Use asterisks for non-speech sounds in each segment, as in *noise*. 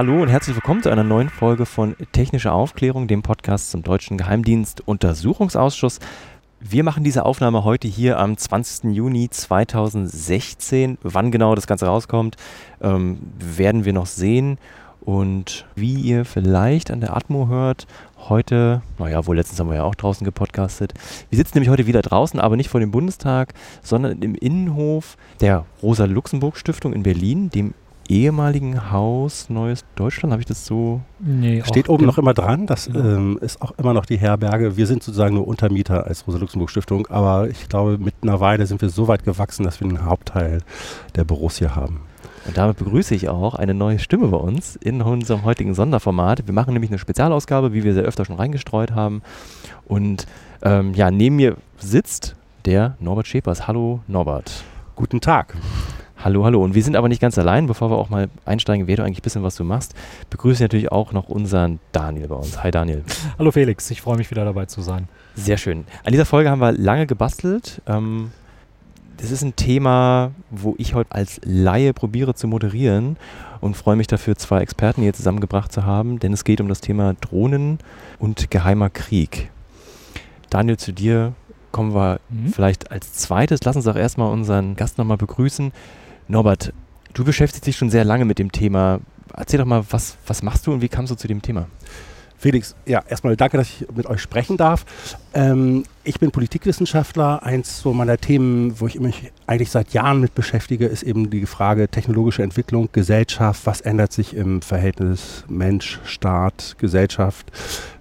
Hallo und herzlich willkommen zu einer neuen Folge von Technische Aufklärung, dem Podcast zum Deutschen Geheimdienst Untersuchungsausschuss. Wir machen diese Aufnahme heute hier am 20. Juni 2016. Wann genau das Ganze rauskommt, ähm, werden wir noch sehen. Und wie ihr vielleicht an der Atmo hört, heute, naja, wohl letztens haben wir ja auch draußen gepodcastet. Wir sitzen nämlich heute wieder draußen, aber nicht vor dem Bundestag, sondern im Innenhof der Rosa-Luxemburg-Stiftung in Berlin, dem ehemaligen Haus Neues Deutschland, habe ich das so? Nee, Steht oben noch immer dran, das genau. ähm, ist auch immer noch die Herberge. Wir sind sozusagen nur Untermieter als Rosa-Luxemburg-Stiftung, aber ich glaube, mit einer Weile sind wir so weit gewachsen, dass wir den Hauptteil der Büros hier haben. Und damit begrüße ich auch eine neue Stimme bei uns in unserem heutigen Sonderformat. Wir machen nämlich eine Spezialausgabe, wie wir sehr öfter schon reingestreut haben. Und ähm, ja, neben mir sitzt der Norbert Schepers. Hallo Norbert. Guten Tag. Hallo, hallo. Und wir sind aber nicht ganz allein. Bevor wir auch mal einsteigen, wer du eigentlich ein bisschen was du machst, begrüße ich natürlich auch noch unseren Daniel bei uns. Hi Daniel. Hallo Felix, ich freue mich wieder dabei zu sein. Sehr schön. An dieser Folge haben wir lange gebastelt. Ähm, das ist ein Thema, wo ich heute als Laie probiere zu moderieren und freue mich dafür, zwei Experten hier zusammengebracht zu haben, denn es geht um das Thema Drohnen und geheimer Krieg. Daniel, zu dir kommen wir mhm. vielleicht als zweites. Lass uns auch erstmal unseren Gast nochmal begrüßen. Norbert, du beschäftigst dich schon sehr lange mit dem Thema. Erzähl doch mal, was, was machst du und wie kamst du zu dem Thema? Felix, ja, erstmal danke, dass ich mit euch sprechen darf. Ähm, ich bin Politikwissenschaftler. Eins so meiner Themen, wo ich mich eigentlich seit Jahren mit beschäftige, ist eben die Frage technologische Entwicklung, Gesellschaft. Was ändert sich im Verhältnis Mensch, Staat, Gesellschaft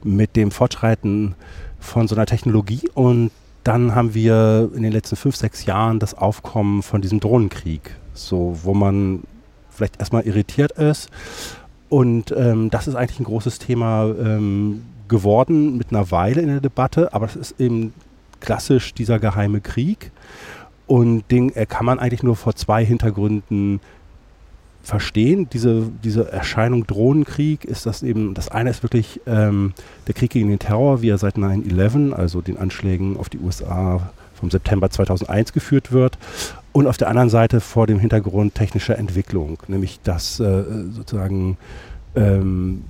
mit dem Fortschreiten von so einer Technologie? Und dann haben wir in den letzten fünf, sechs Jahren das Aufkommen von diesem Drohnenkrieg so, wo man vielleicht erstmal irritiert ist. Und ähm, das ist eigentlich ein großes Thema ähm, geworden mit einer Weile in der Debatte, aber das ist eben klassisch dieser geheime Krieg. Und den äh, kann man eigentlich nur vor zwei Hintergründen verstehen. Diese, diese Erscheinung Drohnenkrieg ist das eben, das eine ist wirklich ähm, der Krieg gegen den Terror, wie er seit 9-11, also den Anschlägen auf die USA vom September 2001 geführt wird und auf der anderen Seite vor dem Hintergrund technischer Entwicklung, nämlich dass äh, sozusagen ähm,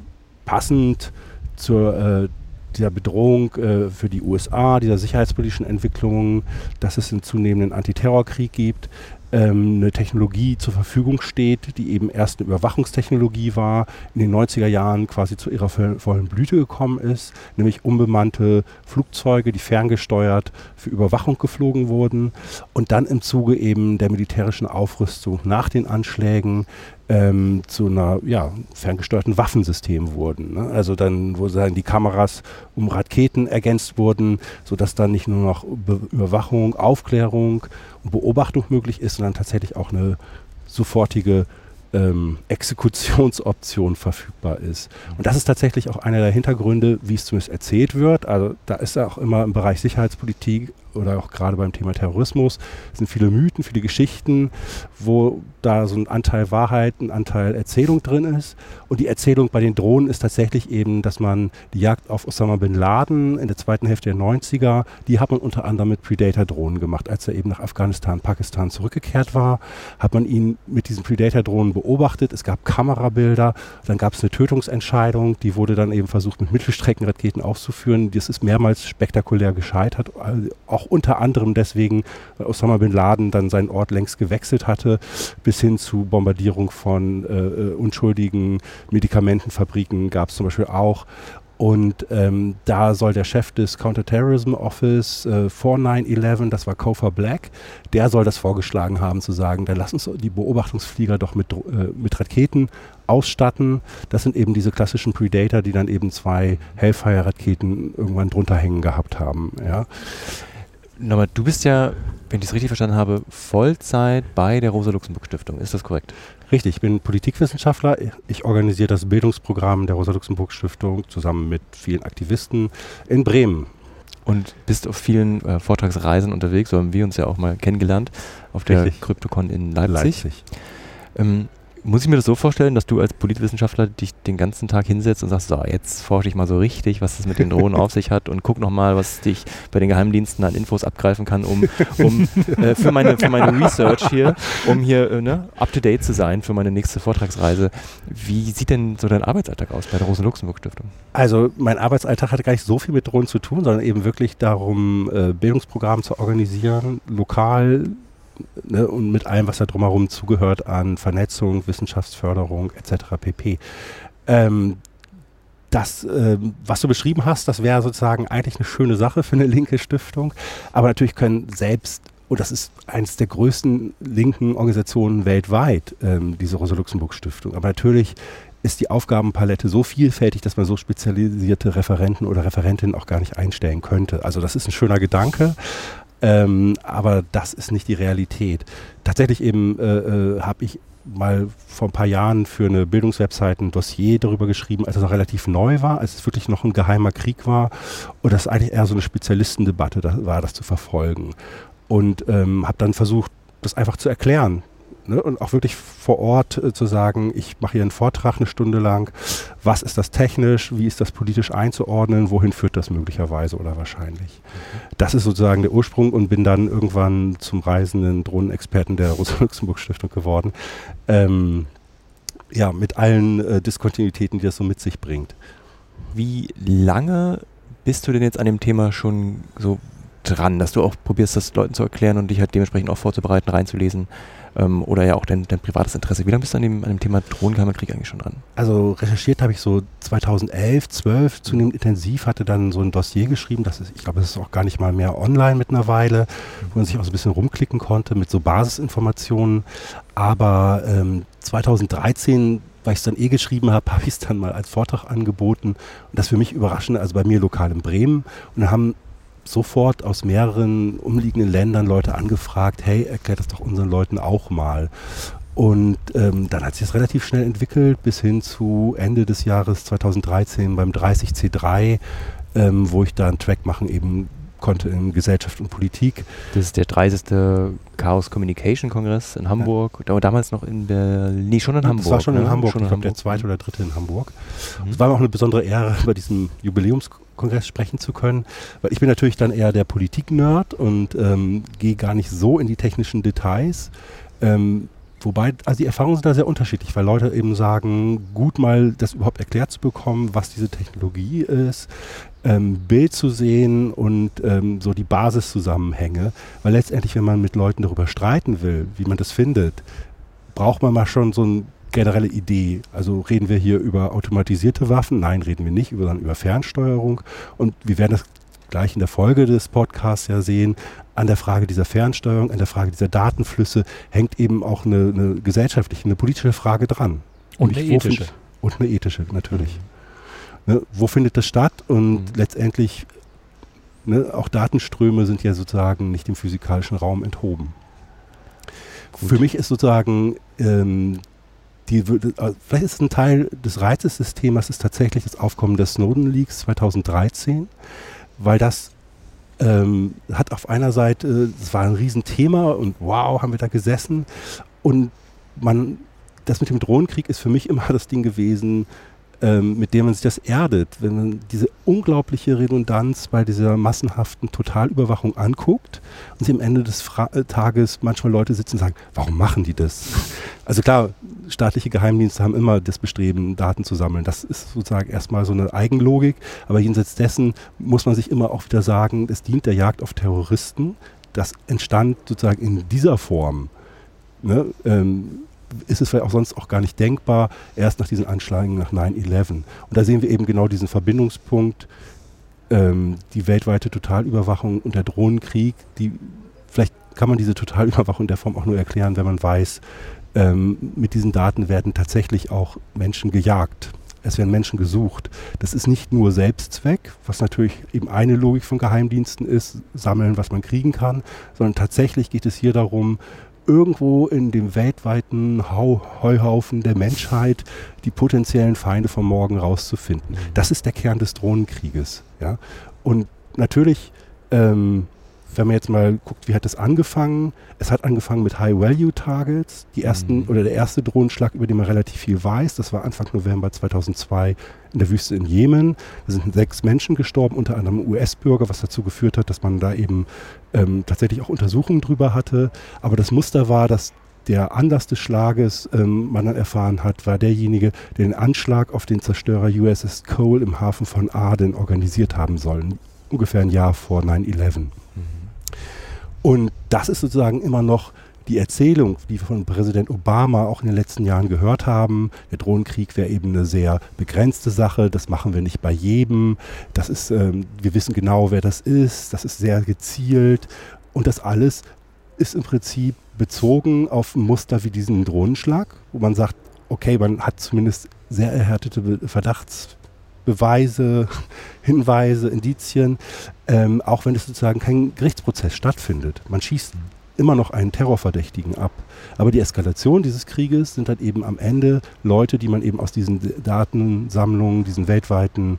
passend zur äh, dieser Bedrohung äh, für die USA, dieser sicherheitspolitischen Entwicklungen, dass es einen zunehmenden Antiterrorkrieg gibt, ähm, eine Technologie zur Verfügung steht, die eben erst eine Überwachungstechnologie war, in den 90er Jahren quasi zu ihrer vollen Blüte gekommen ist, nämlich unbemannte Flugzeuge, die ferngesteuert für Überwachung geflogen wurden und dann im Zuge eben der militärischen Aufrüstung nach den Anschlägen ähm, zu einer ja, ferngesteuerten Waffensystem wurden. Ne? Also dann, wo sagen die Kameras um Raketen ergänzt wurden, sodass dann nicht nur noch Be Überwachung, Aufklärung und Beobachtung möglich ist, sondern tatsächlich auch eine sofortige ähm, Exekutionsoption *laughs* verfügbar ist. Und das ist tatsächlich auch einer der Hintergründe, wie es zumindest erzählt wird. Also da ist auch immer im Bereich Sicherheitspolitik oder auch gerade beim Thema Terrorismus sind viele Mythen, viele Geschichten, wo da so ein Anteil Wahrheit, ein Anteil Erzählung drin ist. Und die Erzählung bei den Drohnen ist tatsächlich eben, dass man die Jagd auf Osama bin Laden in der zweiten Hälfte der 90er, die hat man unter anderem mit Predator-Drohnen gemacht. Als er eben nach Afghanistan, Pakistan zurückgekehrt war, hat man ihn mit diesen Predator-Drohnen beobachtet. Es gab Kamerabilder, dann gab es eine Tötungsentscheidung, die wurde dann eben versucht mit Mittelstreckenraketen auszuführen. Das ist mehrmals spektakulär gescheitert, auch unter anderem deswegen, weil Osama bin Laden dann seinen Ort längst gewechselt hatte, bis hin zu Bombardierung von äh, äh unschuldigen Medikamentenfabriken gab es zum Beispiel auch. Und ähm, da soll der Chef des Counterterrorism Office äh, vor 9-11, das war Kofa Black, der soll das vorgeschlagen haben, zu sagen, dann lass uns die Beobachtungsflieger doch mit, äh, mit Raketen ausstatten. Das sind eben diese klassischen Predator, die dann eben zwei Hellfire-Raketen irgendwann drunter hängen gehabt haben. Ja. Nochmal, du bist ja, wenn ich es richtig verstanden habe, Vollzeit bei der Rosa-Luxemburg-Stiftung. Ist das korrekt? Richtig, ich bin Politikwissenschaftler. Ich organisiere das Bildungsprogramm der Rosa-Luxemburg-Stiftung zusammen mit vielen Aktivisten in Bremen. Und bist auf vielen äh, Vortragsreisen unterwegs, so haben wir uns ja auch mal kennengelernt, auf der Richtig. CryptoCon in Leipzig. Leipzig. Ähm, muss ich mir das so vorstellen, dass du als Politwissenschaftler dich den ganzen Tag hinsetzt und sagst, so, jetzt forsche ich mal so richtig, was es mit den Drohnen auf sich hat und guck nochmal, was dich bei den Geheimdiensten an Infos abgreifen kann, um, um äh, für, meine, für meine Research hier, um hier äh, ne, up-to-date zu sein für meine nächste Vortragsreise. Wie sieht denn so dein Arbeitsalltag aus bei der Rosen-Luxemburg-Stiftung? Also mein Arbeitsalltag hatte gar nicht so viel mit Drohnen zu tun, sondern eben wirklich darum, äh, Bildungsprogramme zu organisieren, lokal ne, und mit allem, was da drumherum zugehört an Vernetzung, Wissenschaftsförderung etc. pp. Ähm, das, äh, was du beschrieben hast, das wäre sozusagen eigentlich eine schöne Sache für eine linke Stiftung. Aber natürlich können selbst, und das ist eines der größten linken Organisationen weltweit, ähm, diese Rosa-Luxemburg-Stiftung. Aber natürlich ist die Aufgabenpalette so vielfältig, dass man so spezialisierte Referenten oder Referentinnen auch gar nicht einstellen könnte. Also das ist ein schöner Gedanke, ähm, aber das ist nicht die Realität. Tatsächlich eben äh, äh, habe ich mal vor ein paar Jahren für eine Bildungswebsite ein Dossier darüber geschrieben, als es noch relativ neu war, als es wirklich noch ein geheimer Krieg war und das eigentlich eher so eine Spezialistendebatte war, das zu verfolgen. Und ähm, habe dann versucht, das einfach zu erklären, Ne? Und auch wirklich vor Ort äh, zu sagen, ich mache hier einen Vortrag eine Stunde lang, was ist das technisch, wie ist das politisch einzuordnen, wohin führt das möglicherweise oder wahrscheinlich. Das ist sozusagen der Ursprung und bin dann irgendwann zum reisenden Drohnenexperten der Rosa-Luxemburg-Stiftung geworden. Ähm, ja, mit allen äh, Diskontinuitäten, die das so mit sich bringt. Wie lange bist du denn jetzt an dem Thema schon so dran, dass du auch probierst, das Leuten zu erklären und dich halt dementsprechend auch vorzubereiten, reinzulesen? ähm, oder ja auch dein, dein privates Interesse. Wie lange bist du an dem, an dem Thema Drohnengeheimkrieg eigentlich schon dran? Also recherchiert habe ich so 2011, 12 zunehmend intensiv, hatte dann so ein Dossier geschrieben, das ist, ich glaube, es ist auch gar nicht mal mehr online mit einer Weile, wo man sich auch so ein bisschen rumklicken konnte mit so Basisinformationen. Aber ähm, 2013 weil ich es dann eh geschrieben habe, *laughs* habe ich es dann mal als Vortrag angeboten. Und das für mich überraschend, also bei mir lokal in Bremen. Und dann haben sofort aus mehreren umliegenden Ländern Leute angefragt, hey, erklärt das doch unseren Leuten auch mal. Und ähm, dann hat sich das relativ schnell entwickelt bis hin zu Ende des Jahres 2013 beim 30C3, ähm, wo ich da einen Track machen eben konnte in Gesellschaft und Politik. Das ist der 30. Chaos Communication Kongress in Hamburg. Ja. Damals noch in Berlin, nee, schon in Hamburg. Das war schon in ne? Hamburg, schon ich glaube der zweite oder dritte in Hamburg. Mhm. Es war auch eine besondere Ehre, bei diesem Jubiläumskongress sprechen zu können, weil ich bin natürlich dann eher der Politik-Nerd und ähm, gehe gar nicht so in die technischen Details. Ähm, Wobei, also die Erfahrungen sind da sehr unterschiedlich, weil Leute eben sagen, gut mal das überhaupt erklärt zu bekommen, was diese Technologie ist, ähm, Bild zu sehen und ähm, so die Basiszusammenhänge. Weil letztendlich, wenn man mit Leuten darüber streiten will, wie man das findet, braucht man mal schon so eine generelle Idee. Also reden wir hier über automatisierte Waffen? Nein, reden wir nicht, sondern über Fernsteuerung. Und wir werden das gleich in der Folge des Podcasts ja sehen, an der Frage dieser Fernsteuerung, an der Frage dieser Datenflüsse hängt eben auch eine, eine gesellschaftliche, eine politische Frage dran. Und, und eine ethische. Und eine ethische, natürlich. Mhm ne, wo findet das statt? Und mhm. letztendlich, ne, auch Datenströme sind ja sozusagen nicht dem physikalischen Raum enthoben. Gut. Für mich ist sozusagen ähm, die, äh, vielleicht ist ein Teil des Reizes des Themas ist tatsächlich das Aufkommen des Snowden Leaks 2013, weil das ähm, hat auf einer Seite, es war ein Riesenthema und wow, haben wir da gesessen. Und man, das mit dem Drohnenkrieg ist für mich immer *laughs* das Ding gewesen, ähm, mit dem man sich das erdet, wenn man diese unglaubliche Redundanz bei dieser massenhaften Totalüberwachung anguckt und sie am Ende des Fra äh, Tages manchmal Leute sitzen und sagen, warum machen die das? *laughs* Also klar, staatliche Geheimdienste haben immer das Bestreben, Daten zu sammeln. Das ist sozusagen erstmal so eine Eigenlogik, aber jenseits dessen muss man sich immer auch wieder sagen, es dient der Jagd auf Terroristen. Das entstand sozusagen in dieser Form. Ne? Ähm, ist es vielleicht auch sonst auch gar nicht denkbar, erst nach diesen Anschlägen nach 9-11. Und da sehen wir eben genau diesen Verbindungspunkt, ähm, die weltweite Totalüberwachung und der Drohnenkrieg, die vielleicht kann man diese Totalüberwachung in der Form auch nur erklären, wenn man weiß, ähm, mit diesen Daten werden tatsächlich auch Menschen gejagt. Es werden Menschen gesucht. Das ist nicht nur Selbstzweck, was natürlich eben eine Logik von Geheimdiensten ist, sammeln, was man kriegen kann, sondern tatsächlich geht es hier darum, irgendwo in dem weltweiten Hau Heuhaufen der Menschheit die potenziellen Feinde vom Morgen rauszufinden. Mhm. Das ist der Kern des Drohnenkrieges. Ja? Und natürlich ähm, wenn man jetzt mal guckt, wie hat es angefangen? Es hat angefangen mit High-Value-Targets. Die ersten mhm. oder der erste Drohnenschlag, über den man relativ viel weiß, das war Anfang November 2002 in der Wüste in Jemen. Da sind sechs Menschen gestorben, unter anderem US-Bürger, was dazu geführt hat, dass man da eben ähm, tatsächlich auch Untersuchungen drüber hatte. Aber das Muster war, dass der Anlass des Schlages, ähm, man dann erfahren hat, war derjenige, der den Anschlag auf den Zerstörer USS Cole im Hafen von Aden organisiert haben soll. Ungefähr ein Jahr vor 9-11. Und das ist sozusagen immer noch die Erzählung, die wir von Präsident Obama auch in den letzten Jahren gehört haben. Der Drohnenkrieg wäre eben eine sehr begrenzte Sache. Das machen wir nicht bei jedem. Das ist, ähm, wir wissen genau, wer das ist. Das ist sehr gezielt. Und das alles ist im Prinzip bezogen auf Muster wie diesen Drohnenschlag, wo man sagt, okay, man hat zumindest sehr erhärtete Verdachts Beweise, *laughs* Hinweise, Indizien, ähm, auch wenn es sozusagen kein Gerichtsprozess stattfindet. Man schießt immer noch einen Terrorverdächtigen ab. Aber die Eskalation dieses Krieges sind halt eben am Ende Leute, die man eben aus diesen Datensammlungen, diesen weltweiten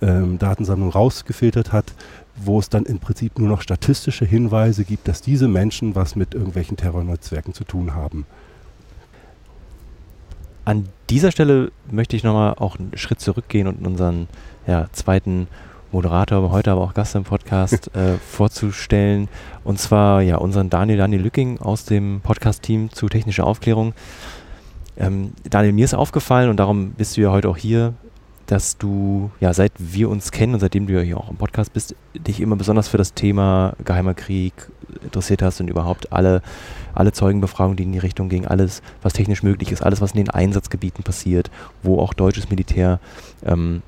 ähm, Datensammlungen rausgefiltert hat, wo es dann im Prinzip nur noch statistische Hinweise gibt, dass diese Menschen was mit irgendwelchen Terrornetzwerken zu tun haben. An dieser Stelle möchte ich nochmal auch einen Schritt zurückgehen und unseren ja, zweiten Moderator, heute aber auch Gast im Podcast *laughs* äh, vorzustellen. Und zwar ja unseren Daniel, Daniel Lücking aus dem Podcast-Team zu technischer Aufklärung. Ähm, Daniel, mir ist aufgefallen und darum bist du ja heute auch hier, dass du, ja, seit wir uns kennen und seitdem du ja hier auch im Podcast bist, dich immer besonders für das Thema Geheimer Krieg interessiert hast und überhaupt alle, alle Zeugenbefragungen, die in die Richtung gingen, alles, was technisch möglich ist, alles, was in den Einsatzgebieten passiert, wo auch deutsches Militär ähm,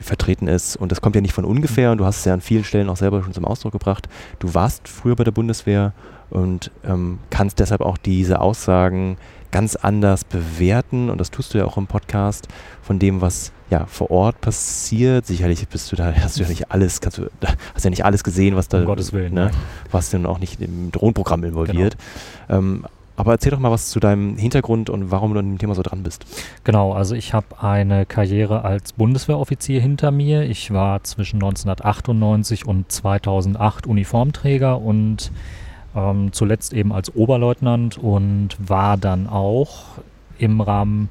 vertreten ist. Und das kommt ja nicht von ungefähr und du hast es ja an vielen Stellen auch selber schon zum Ausdruck gebracht. Du warst früher bei der Bundeswehr und ähm, kannst deshalb auch diese Aussagen ganz anders bewerten und das tust du ja auch im Podcast von dem, was ja vor Ort passiert. Sicherlich bist du da, hast du ja nicht alles, kannst du, hast ja nicht alles gesehen, was da, um Gottes Willen, ne, warst du auch nicht im Drohnenprogramm involviert. Genau. Ähm, aber erzähl doch mal was zu deinem Hintergrund und warum du an dem Thema so dran bist. Genau, also ich habe eine Karriere als Bundeswehroffizier hinter mir. Ich war zwischen 1998 und 2008 Uniformträger und ähm, zuletzt eben als Oberleutnant und war dann auch im Rahmen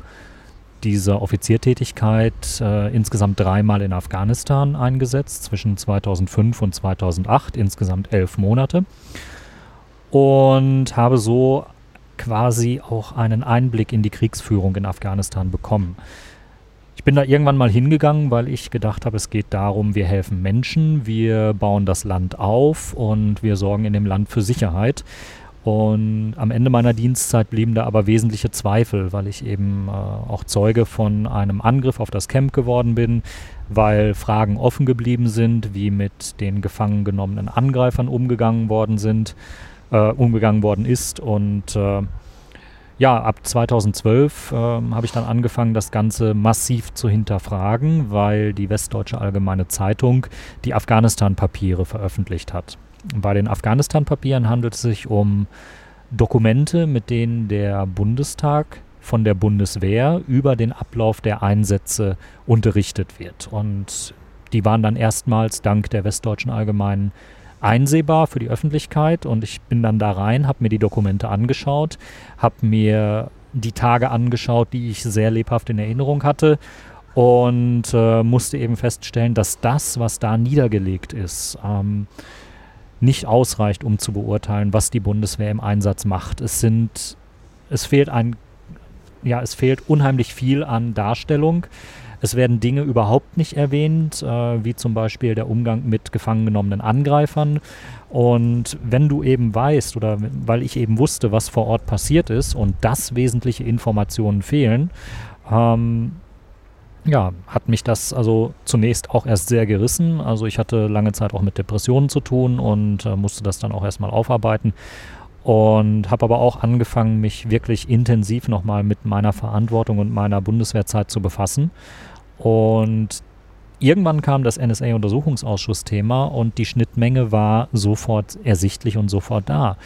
dieser Offiziertätigkeit äh, insgesamt dreimal in Afghanistan eingesetzt, zwischen 2005 und 2008, insgesamt elf Monate. Und habe so quasi auch einen Einblick in die Kriegsführung in Afghanistan bekommen. Ich bin da irgendwann mal hingegangen, weil ich gedacht habe, es geht darum, wir helfen Menschen, wir bauen das Land auf und wir sorgen in dem Land für Sicherheit. Und am Ende meiner Dienstzeit blieben da aber wesentliche Zweifel, weil ich eben äh, auch Zeuge von einem Angriff auf das Camp geworden bin, weil Fragen offen geblieben sind, wie mit den gefangen genommenen Angreifern umgegangen worden sind, äh, umgegangen worden ist und äh, ja, ab 2012 äh, habe ich dann angefangen, das Ganze massiv zu hinterfragen, weil die Westdeutsche Allgemeine Zeitung die Afghanistan-Papiere veröffentlicht hat. Bei den Afghanistan-Papieren handelt es sich um Dokumente, mit denen der Bundestag von der Bundeswehr über den Ablauf der Einsätze unterrichtet wird. Und die waren dann erstmals dank der Westdeutschen Allgemeinen einsehbar für die Öffentlichkeit und ich bin dann da rein, habe mir die Dokumente angeschaut, habe mir die Tage angeschaut, die ich sehr lebhaft in Erinnerung hatte und äh, musste eben feststellen, dass das, was da niedergelegt ist, ähm, nicht ausreicht, um zu beurteilen, was die Bundeswehr im Einsatz macht. Es sind, es fehlt ein, ja, es fehlt unheimlich viel an Darstellung. Es werden Dinge überhaupt nicht erwähnt, äh, wie zum Beispiel der Umgang mit gefangen genommenen Angreifern. Und wenn du eben weißt oder weil ich eben wusste, was vor Ort passiert ist und dass wesentliche Informationen fehlen, ähm, ja, hat mich das also zunächst auch erst sehr gerissen. Also ich hatte lange Zeit auch mit Depressionen zu tun und äh, musste das dann auch erstmal aufarbeiten. Und habe aber auch angefangen, mich wirklich intensiv nochmal mit meiner Verantwortung und meiner Bundeswehrzeit zu befassen. Und irgendwann kam das NSA-Untersuchungsausschuss-Thema und die Schnittmenge war sofort ersichtlich und sofort da.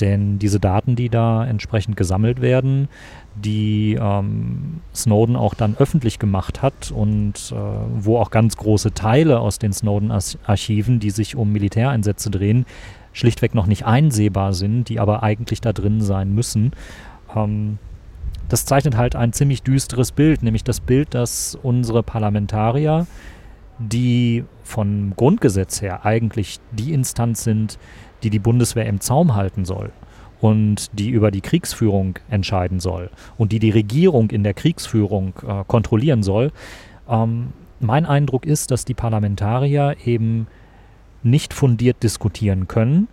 Denn diese Daten, die da entsprechend gesammelt werden, die ähm, Snowden auch dann öffentlich gemacht hat und äh, wo auch ganz große Teile aus den Snowden-Archiven, die sich um Militäreinsätze drehen, schlichtweg noch nicht einsehbar sind, die aber eigentlich da drin sein müssen. Ähm, das zeichnet halt ein ziemlich düsteres Bild, nämlich das Bild, dass unsere Parlamentarier, die vom Grundgesetz her eigentlich die Instanz sind, die die Bundeswehr im Zaum halten soll und die über die Kriegsführung entscheiden soll und die die Regierung in der Kriegsführung äh, kontrollieren soll. Ähm, mein Eindruck ist, dass die Parlamentarier eben nicht fundiert diskutieren können.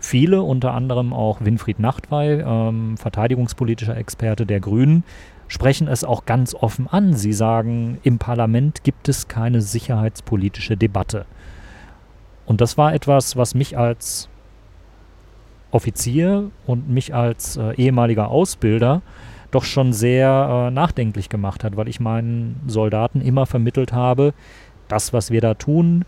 Viele, unter anderem auch Winfried Nachtwey, ähm, verteidigungspolitischer Experte der Grünen, sprechen es auch ganz offen an. Sie sagen, im Parlament gibt es keine sicherheitspolitische Debatte. Und das war etwas, was mich als Offizier und mich als äh, ehemaliger Ausbilder doch schon sehr äh, nachdenklich gemacht hat, weil ich meinen Soldaten immer vermittelt habe, das, was wir da tun,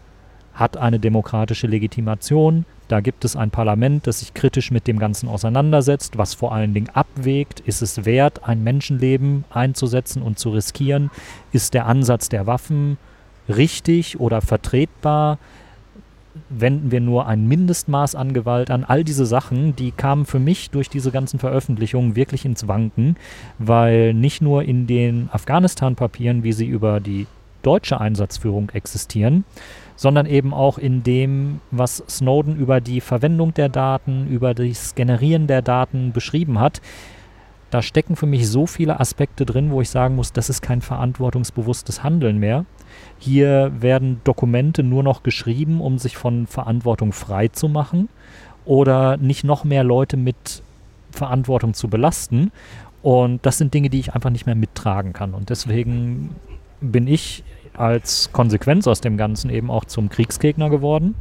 hat eine demokratische Legitimation. Da gibt es ein Parlament, das sich kritisch mit dem Ganzen auseinandersetzt, was vor allen Dingen abwägt, ist es wert, ein Menschenleben einzusetzen und zu riskieren? Ist der Ansatz der Waffen richtig oder vertretbar? wenden wir nur ein Mindestmaß an Gewalt an. All diese Sachen, die kamen für mich durch diese ganzen Veröffentlichungen wirklich ins Wanken, weil nicht nur in den Afghanistan-Papieren, wie sie über die deutsche Einsatzführung existieren, sondern eben auch in dem, was Snowden über die Verwendung der Daten, über das Generieren der Daten beschrieben hat. Da stecken für mich so viele Aspekte drin, wo ich sagen muss, das ist kein verantwortungsbewusstes Handeln mehr, hier werden Dokumente nur noch geschrieben, um sich von Verantwortung frei zu machen oder nicht noch mehr Leute mit Verantwortung zu belasten. Und das sind Dinge, die ich einfach nicht mehr mittragen kann. Und deswegen bin ich als Konsequenz aus dem Ganzen eben auch zum Kriegsgegner geworden.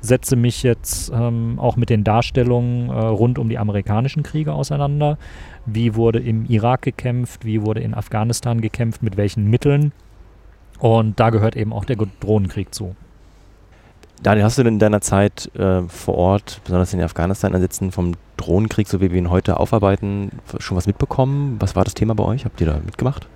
Setze mich jetzt ähm, auch mit den Darstellungen äh, rund um die amerikanischen Kriege auseinander. Wie wurde im Irak gekämpft? Wie wurde in Afghanistan gekämpft? Mit welchen Mitteln? Und da gehört eben auch der Drohnenkrieg zu. Daniel, hast du denn in deiner Zeit äh, vor Ort, besonders in den Afghanistan-Einsätzen, vom Drohnenkrieg, so wie wir ihn heute aufarbeiten, schon was mitbekommen? Was war das Thema bei euch? Habt ihr da mitgemacht?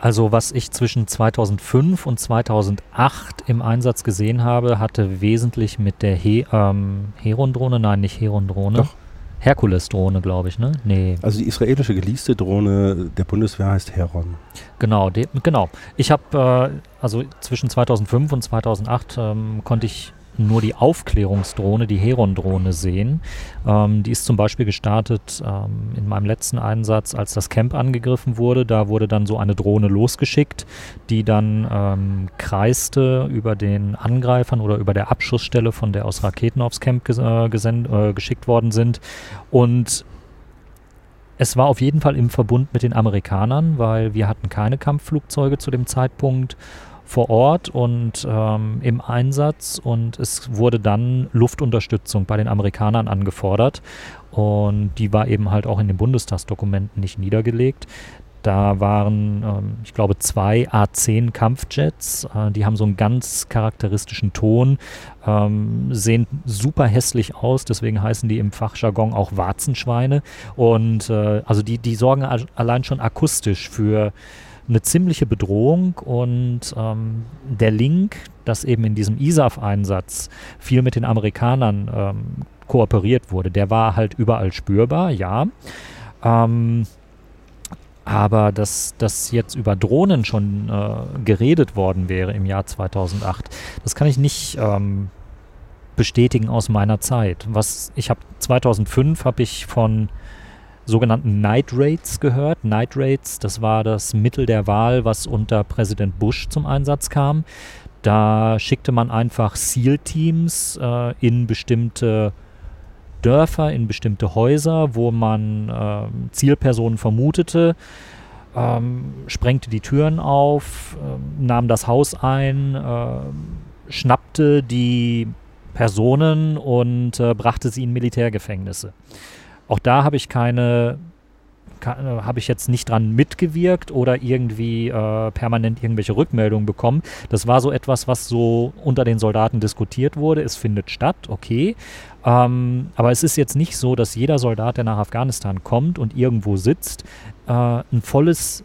Also was ich zwischen 2005 und 2008 im Einsatz gesehen habe, hatte wesentlich mit der He ähm, Heron-Drohne, nein, nicht Heron-Drohne. Doch. Herkules-Drohne, glaube ich, ne? Nee. Also die israelische geleaste Drohne der Bundeswehr heißt Heron. Genau, genau. Ich habe, äh, also zwischen 2005 und 2008 ähm, konnte ich nur die Aufklärungsdrohne, die Heron-Drohne sehen. Ähm, die ist zum Beispiel gestartet ähm, in meinem letzten Einsatz, als das Camp angegriffen wurde. Da wurde dann so eine Drohne losgeschickt, die dann ähm, kreiste über den Angreifern oder über der Abschussstelle, von der aus Raketen aufs Camp ges äh, äh, geschickt worden sind. Und es war auf jeden Fall im Verbund mit den Amerikanern, weil wir hatten keine Kampfflugzeuge zu dem Zeitpunkt vor Ort und ähm, im Einsatz und es wurde dann Luftunterstützung bei den Amerikanern angefordert und die war eben halt auch in den Bundestagsdokumenten nicht niedergelegt. Da waren, ähm, ich glaube, zwei A-10 Kampfjets. Äh, die haben so einen ganz charakteristischen Ton, ähm, sehen super hässlich aus. Deswegen heißen die im Fachjargon auch Warzenschweine. Und äh, also die, die sorgen allein schon akustisch für eine ziemliche Bedrohung und ähm, der Link, dass eben in diesem ISAF-Einsatz viel mit den Amerikanern ähm, kooperiert wurde, der war halt überall spürbar, ja. Ähm, aber dass das jetzt über Drohnen schon äh, geredet worden wäre im Jahr 2008, das kann ich nicht ähm, bestätigen aus meiner Zeit. Was ich habe 2005 habe ich von sogenannten Night Raids gehört. Night Raids, das war das Mittel der Wahl, was unter Präsident Bush zum Einsatz kam. Da schickte man einfach SEAL-Teams äh, in bestimmte Dörfer, in bestimmte Häuser, wo man äh, Zielpersonen vermutete, ähm, sprengte die Türen auf, äh, nahm das Haus ein, äh, schnappte die Personen und äh, brachte sie in Militärgefängnisse. Auch da habe ich keine, äh, habe ich jetzt nicht dran mitgewirkt oder irgendwie äh, permanent irgendwelche Rückmeldungen bekommen. Das war so etwas, was so unter den Soldaten diskutiert wurde. Es findet statt, okay. Ähm, aber es ist jetzt nicht so, dass jeder Soldat, der nach Afghanistan kommt und irgendwo sitzt, äh, ein volles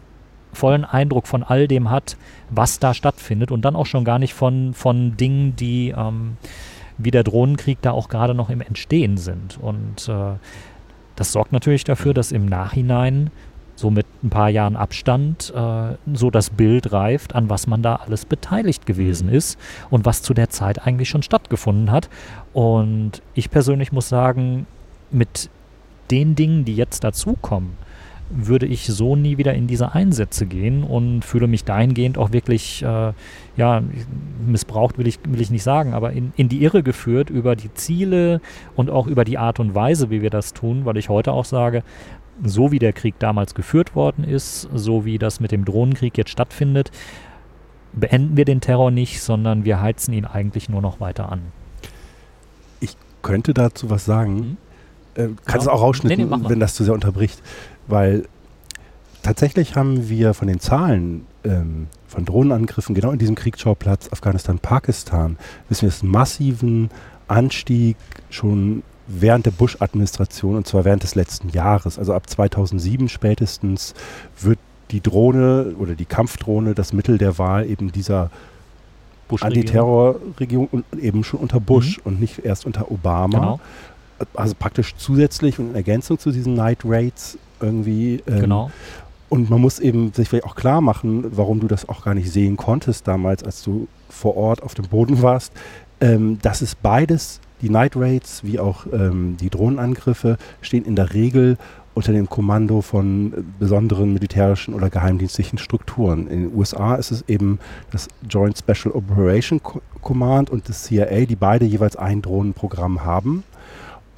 vollen Eindruck von all dem hat, was da stattfindet und dann auch schon gar nicht von, von Dingen, die ähm, wie der Drohnenkrieg da auch gerade noch im Entstehen sind. Und äh, das sorgt natürlich dafür, dass im Nachhinein so mit ein paar Jahren Abstand äh, so das Bild reift, an was man da alles beteiligt gewesen ist und was zu der Zeit eigentlich schon stattgefunden hat. Und ich persönlich muss sagen, mit den Dingen, die jetzt dazukommen, würde ich so nie wieder in diese Einsätze gehen und fühle mich dahingehend auch wirklich, äh, ja, missbraucht will ich, will ich nicht sagen, aber in, in die Irre geführt über die Ziele und auch über die Art und Weise, wie wir das tun, weil ich heute auch sage, so wie der Krieg damals geführt worden ist, so wie das mit dem Drohnenkrieg jetzt stattfindet, beenden wir den Terror nicht, sondern wir heizen ihn eigentlich nur noch weiter an. Ich könnte dazu was sagen. Mhm. Äh, kannst ja. auch rausschneiden, nee, nee, wenn das zu sehr unterbricht. Weil tatsächlich haben wir von den Zahlen ähm, von Drohnenangriffen genau in diesem Kriegsschauplatz Afghanistan-Pakistan, wissen wir, es einen massiven Anstieg schon während der Bush-Administration und zwar während des letzten Jahres. Also ab 2007 spätestens wird die Drohne oder die Kampfdrohne das Mittel der Wahl eben dieser Antiterrorregierung und eben schon unter Bush mhm. und nicht erst unter Obama. Genau. Also praktisch zusätzlich und in Ergänzung zu diesen Night Raids irgendwie. Ähm, genau. Und man muss eben sich vielleicht auch klar machen, warum du das auch gar nicht sehen konntest damals, als du vor Ort auf dem Boden warst. Ähm, das ist beides, die Night Raids wie auch ähm, die Drohnenangriffe, stehen in der Regel unter dem Kommando von besonderen militärischen oder geheimdienstlichen Strukturen. In den USA ist es eben das Joint Special Operation Command und das CIA, die beide jeweils ein Drohnenprogramm haben.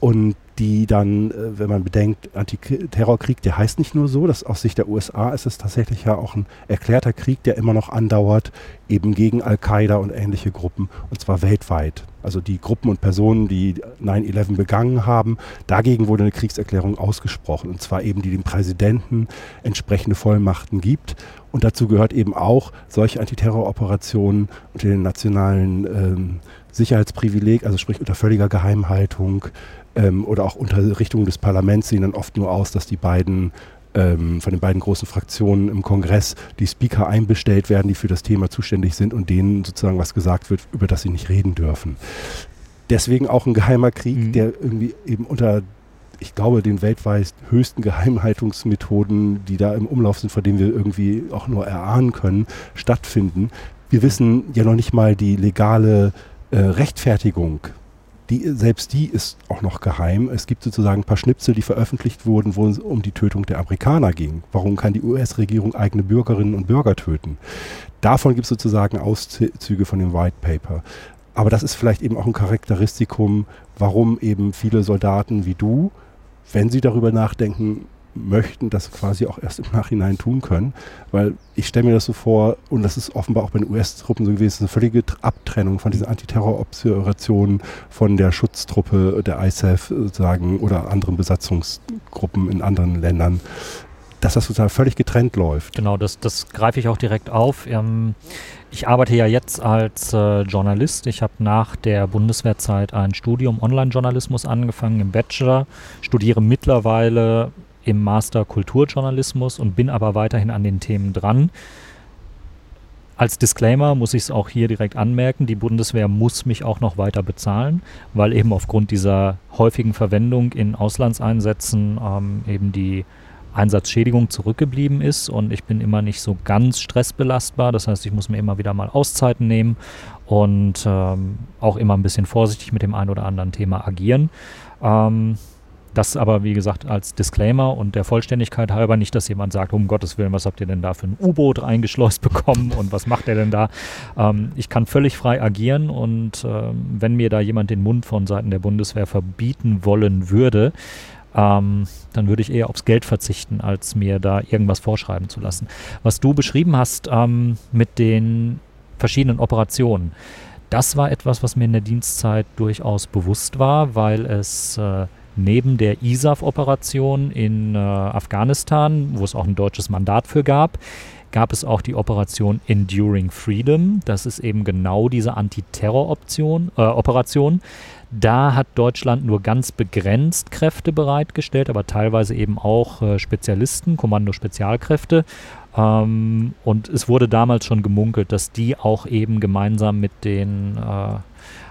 Und die dann, äh, wenn man bedenkt, Antiterrorkrieg, der heißt nicht nur so, dass aus Sicht der USA ist es tatsächlich ja auch ein erklärter Krieg, der immer noch andauert, eben gegen Al-Qaida und ähnliche Gruppen, und zwar weltweit. Also die Gruppen und Personen, die 9-11 begangen haben, dagegen wurde eine Kriegserklärung ausgesprochen, und zwar eben, die dem Präsidenten entsprechende Vollmachten gibt. Und dazu gehört eben auch solche Antiterroroperationen unter den nationalen ähm, Sicherheitsprivileg, also sprich unter völliger Geheimhaltung, ähm, oder auch unter Richtung des Parlaments sehen dann oft nur aus, dass die beiden ähm, von den beiden großen Fraktionen im Kongress die Speaker einbestellt werden, die für das Thema zuständig sind und denen sozusagen was gesagt wird, über das sie nicht reden dürfen. Deswegen auch ein geheimer Krieg, mhm. der irgendwie eben unter ich glaube, den weltweit höchsten Geheimhaltungsmethoden, die da im Umlauf sind, vor denen wir irgendwie auch nur erahnen können, stattfinden. Wir wissen ja noch nicht mal die legale äh, Rechtfertigung die, selbst die ist auch noch geheim. Es gibt sozusagen ein paar Schnipsel, die veröffentlicht wurden, wo es um die Tötung der Amerikaner ging. Warum kann die US-Regierung eigene Bürgerinnen und Bürger töten? Davon gibt es sozusagen Auszüge von dem White Paper. Aber das ist vielleicht eben auch ein Charakteristikum, warum eben viele Soldaten wie du, wenn sie darüber nachdenken, möchten, das quasi auch erst im Nachhinein tun können. Weil ich stelle mir das so vor, und das ist offenbar auch bei den US-Truppen so gewesen, eine völlige Abtrennung von diesen Antiterror-Operationen von der Schutztruppe der ISAF sozusagen oder anderen Besatzungsgruppen in anderen Ländern dass das sozusagen völlig getrennt läuft. Genau, das, das greife ich auch direkt auf. Ähm, ich arbeite ja jetzt als äh, Journalist. Ich habe nach der Bundeswehrzeit ein Studium Online-Journalismus angefangen im Bachelor, studiere mittlerweile im Master Kulturjournalismus und bin aber weiterhin an den Themen dran. Als Disclaimer muss ich es auch hier direkt anmerken, die Bundeswehr muss mich auch noch weiter bezahlen, weil eben aufgrund dieser häufigen Verwendung in Auslandseinsätzen ähm, eben die Einsatzschädigung zurückgeblieben ist und ich bin immer nicht so ganz stressbelastbar. Das heißt, ich muss mir immer wieder mal Auszeiten nehmen und ähm, auch immer ein bisschen vorsichtig mit dem einen oder anderen Thema agieren. Ähm, das aber, wie gesagt, als Disclaimer und der Vollständigkeit halber nicht, dass jemand sagt, um Gottes Willen, was habt ihr denn da für ein U-Boot reingeschleust *laughs* bekommen und was macht er denn da? Ähm, ich kann völlig frei agieren und ähm, wenn mir da jemand den Mund von Seiten der Bundeswehr verbieten wollen würde, ähm, dann würde ich eher aufs Geld verzichten, als mir da irgendwas vorschreiben zu lassen. Was du beschrieben hast ähm, mit den verschiedenen Operationen, das war etwas, was mir in der Dienstzeit durchaus bewusst war, weil es äh, neben der ISAF-Operation in äh, Afghanistan, wo es auch ein deutsches Mandat für gab, gab es auch die Operation Enduring Freedom. Das ist eben genau diese Antiterror-Operation. Äh, da hat Deutschland nur ganz begrenzt Kräfte bereitgestellt, aber teilweise eben auch äh, Spezialisten, Kommando-Spezialkräfte. Ähm, und es wurde damals schon gemunkelt, dass die auch eben gemeinsam mit den äh,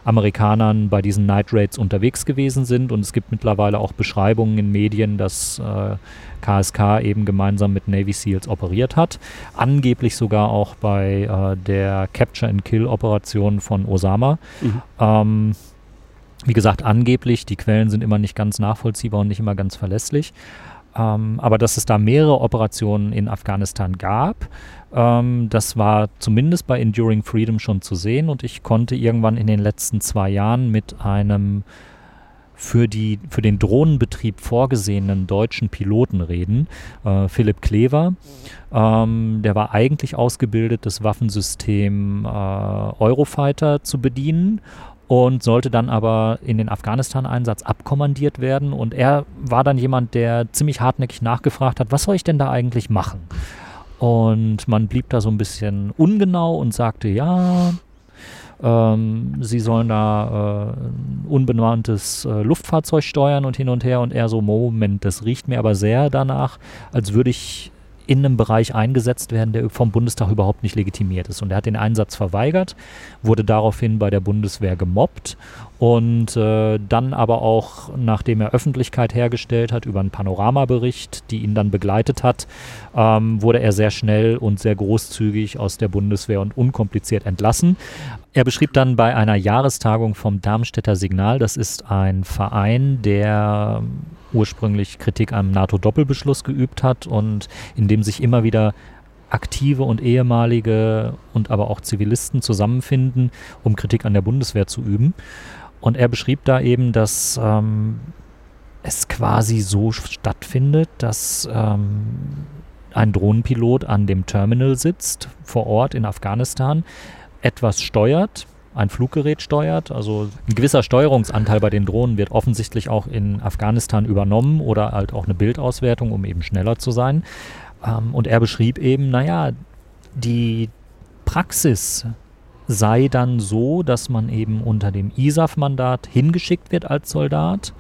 Amerikanern bei diesen Night Raids unterwegs gewesen sind. Und es gibt mittlerweile auch Beschreibungen in Medien, dass äh, KSK eben gemeinsam mit Navy SEALs operiert hat. Angeblich sogar auch bei äh, der Capture-and-Kill-Operation von Osama. Mhm. Ähm, wie gesagt, angeblich, die Quellen sind immer nicht ganz nachvollziehbar und nicht immer ganz verlässlich. Ähm, aber dass es da mehrere Operationen in Afghanistan gab, ähm, das war zumindest bei Enduring Freedom schon zu sehen und ich konnte irgendwann in den letzten zwei Jahren mit einem für, die, für den Drohnenbetrieb vorgesehenen deutschen Piloten reden, äh, Philipp Klever. Ähm, der war eigentlich ausgebildet, das Waffensystem äh, Eurofighter zu bedienen und sollte dann aber in den Afghanistan-Einsatz abkommandiert werden. Und er war dann jemand, der ziemlich hartnäckig nachgefragt hat, was soll ich denn da eigentlich machen? Und man blieb da so ein bisschen ungenau und sagte, ja, ähm, sie sollen da äh, ein unbemanntes äh, Luftfahrzeug steuern und hin und her. Und er so, Moment, das riecht mir aber sehr danach, als würde ich in einem Bereich eingesetzt werden, der vom Bundestag überhaupt nicht legitimiert ist. Und er hat den Einsatz verweigert, wurde daraufhin bei der Bundeswehr gemobbt und äh, dann aber auch, nachdem er Öffentlichkeit hergestellt hat über einen Panoramabericht, die ihn dann begleitet hat, ähm, wurde er sehr schnell und sehr großzügig aus der Bundeswehr und unkompliziert entlassen. Er beschrieb dann bei einer Jahrestagung vom Darmstädter Signal, das ist ein Verein, der ursprünglich Kritik am NATO-Doppelbeschluss geübt hat und in dem sich immer wieder aktive und ehemalige und aber auch Zivilisten zusammenfinden, um Kritik an der Bundeswehr zu üben. Und er beschrieb da eben, dass ähm, es quasi so stattfindet, dass ähm, ein Drohnenpilot an dem Terminal sitzt, vor Ort in Afghanistan, etwas steuert, ein Fluggerät steuert. Also ein gewisser Steuerungsanteil bei den Drohnen wird offensichtlich auch in Afghanistan übernommen oder halt auch eine Bildauswertung, um eben schneller zu sein. Ähm, und er beschrieb eben, naja, die Praxis sei dann so, dass man eben unter dem ISAF-Mandat hingeschickt wird als Soldat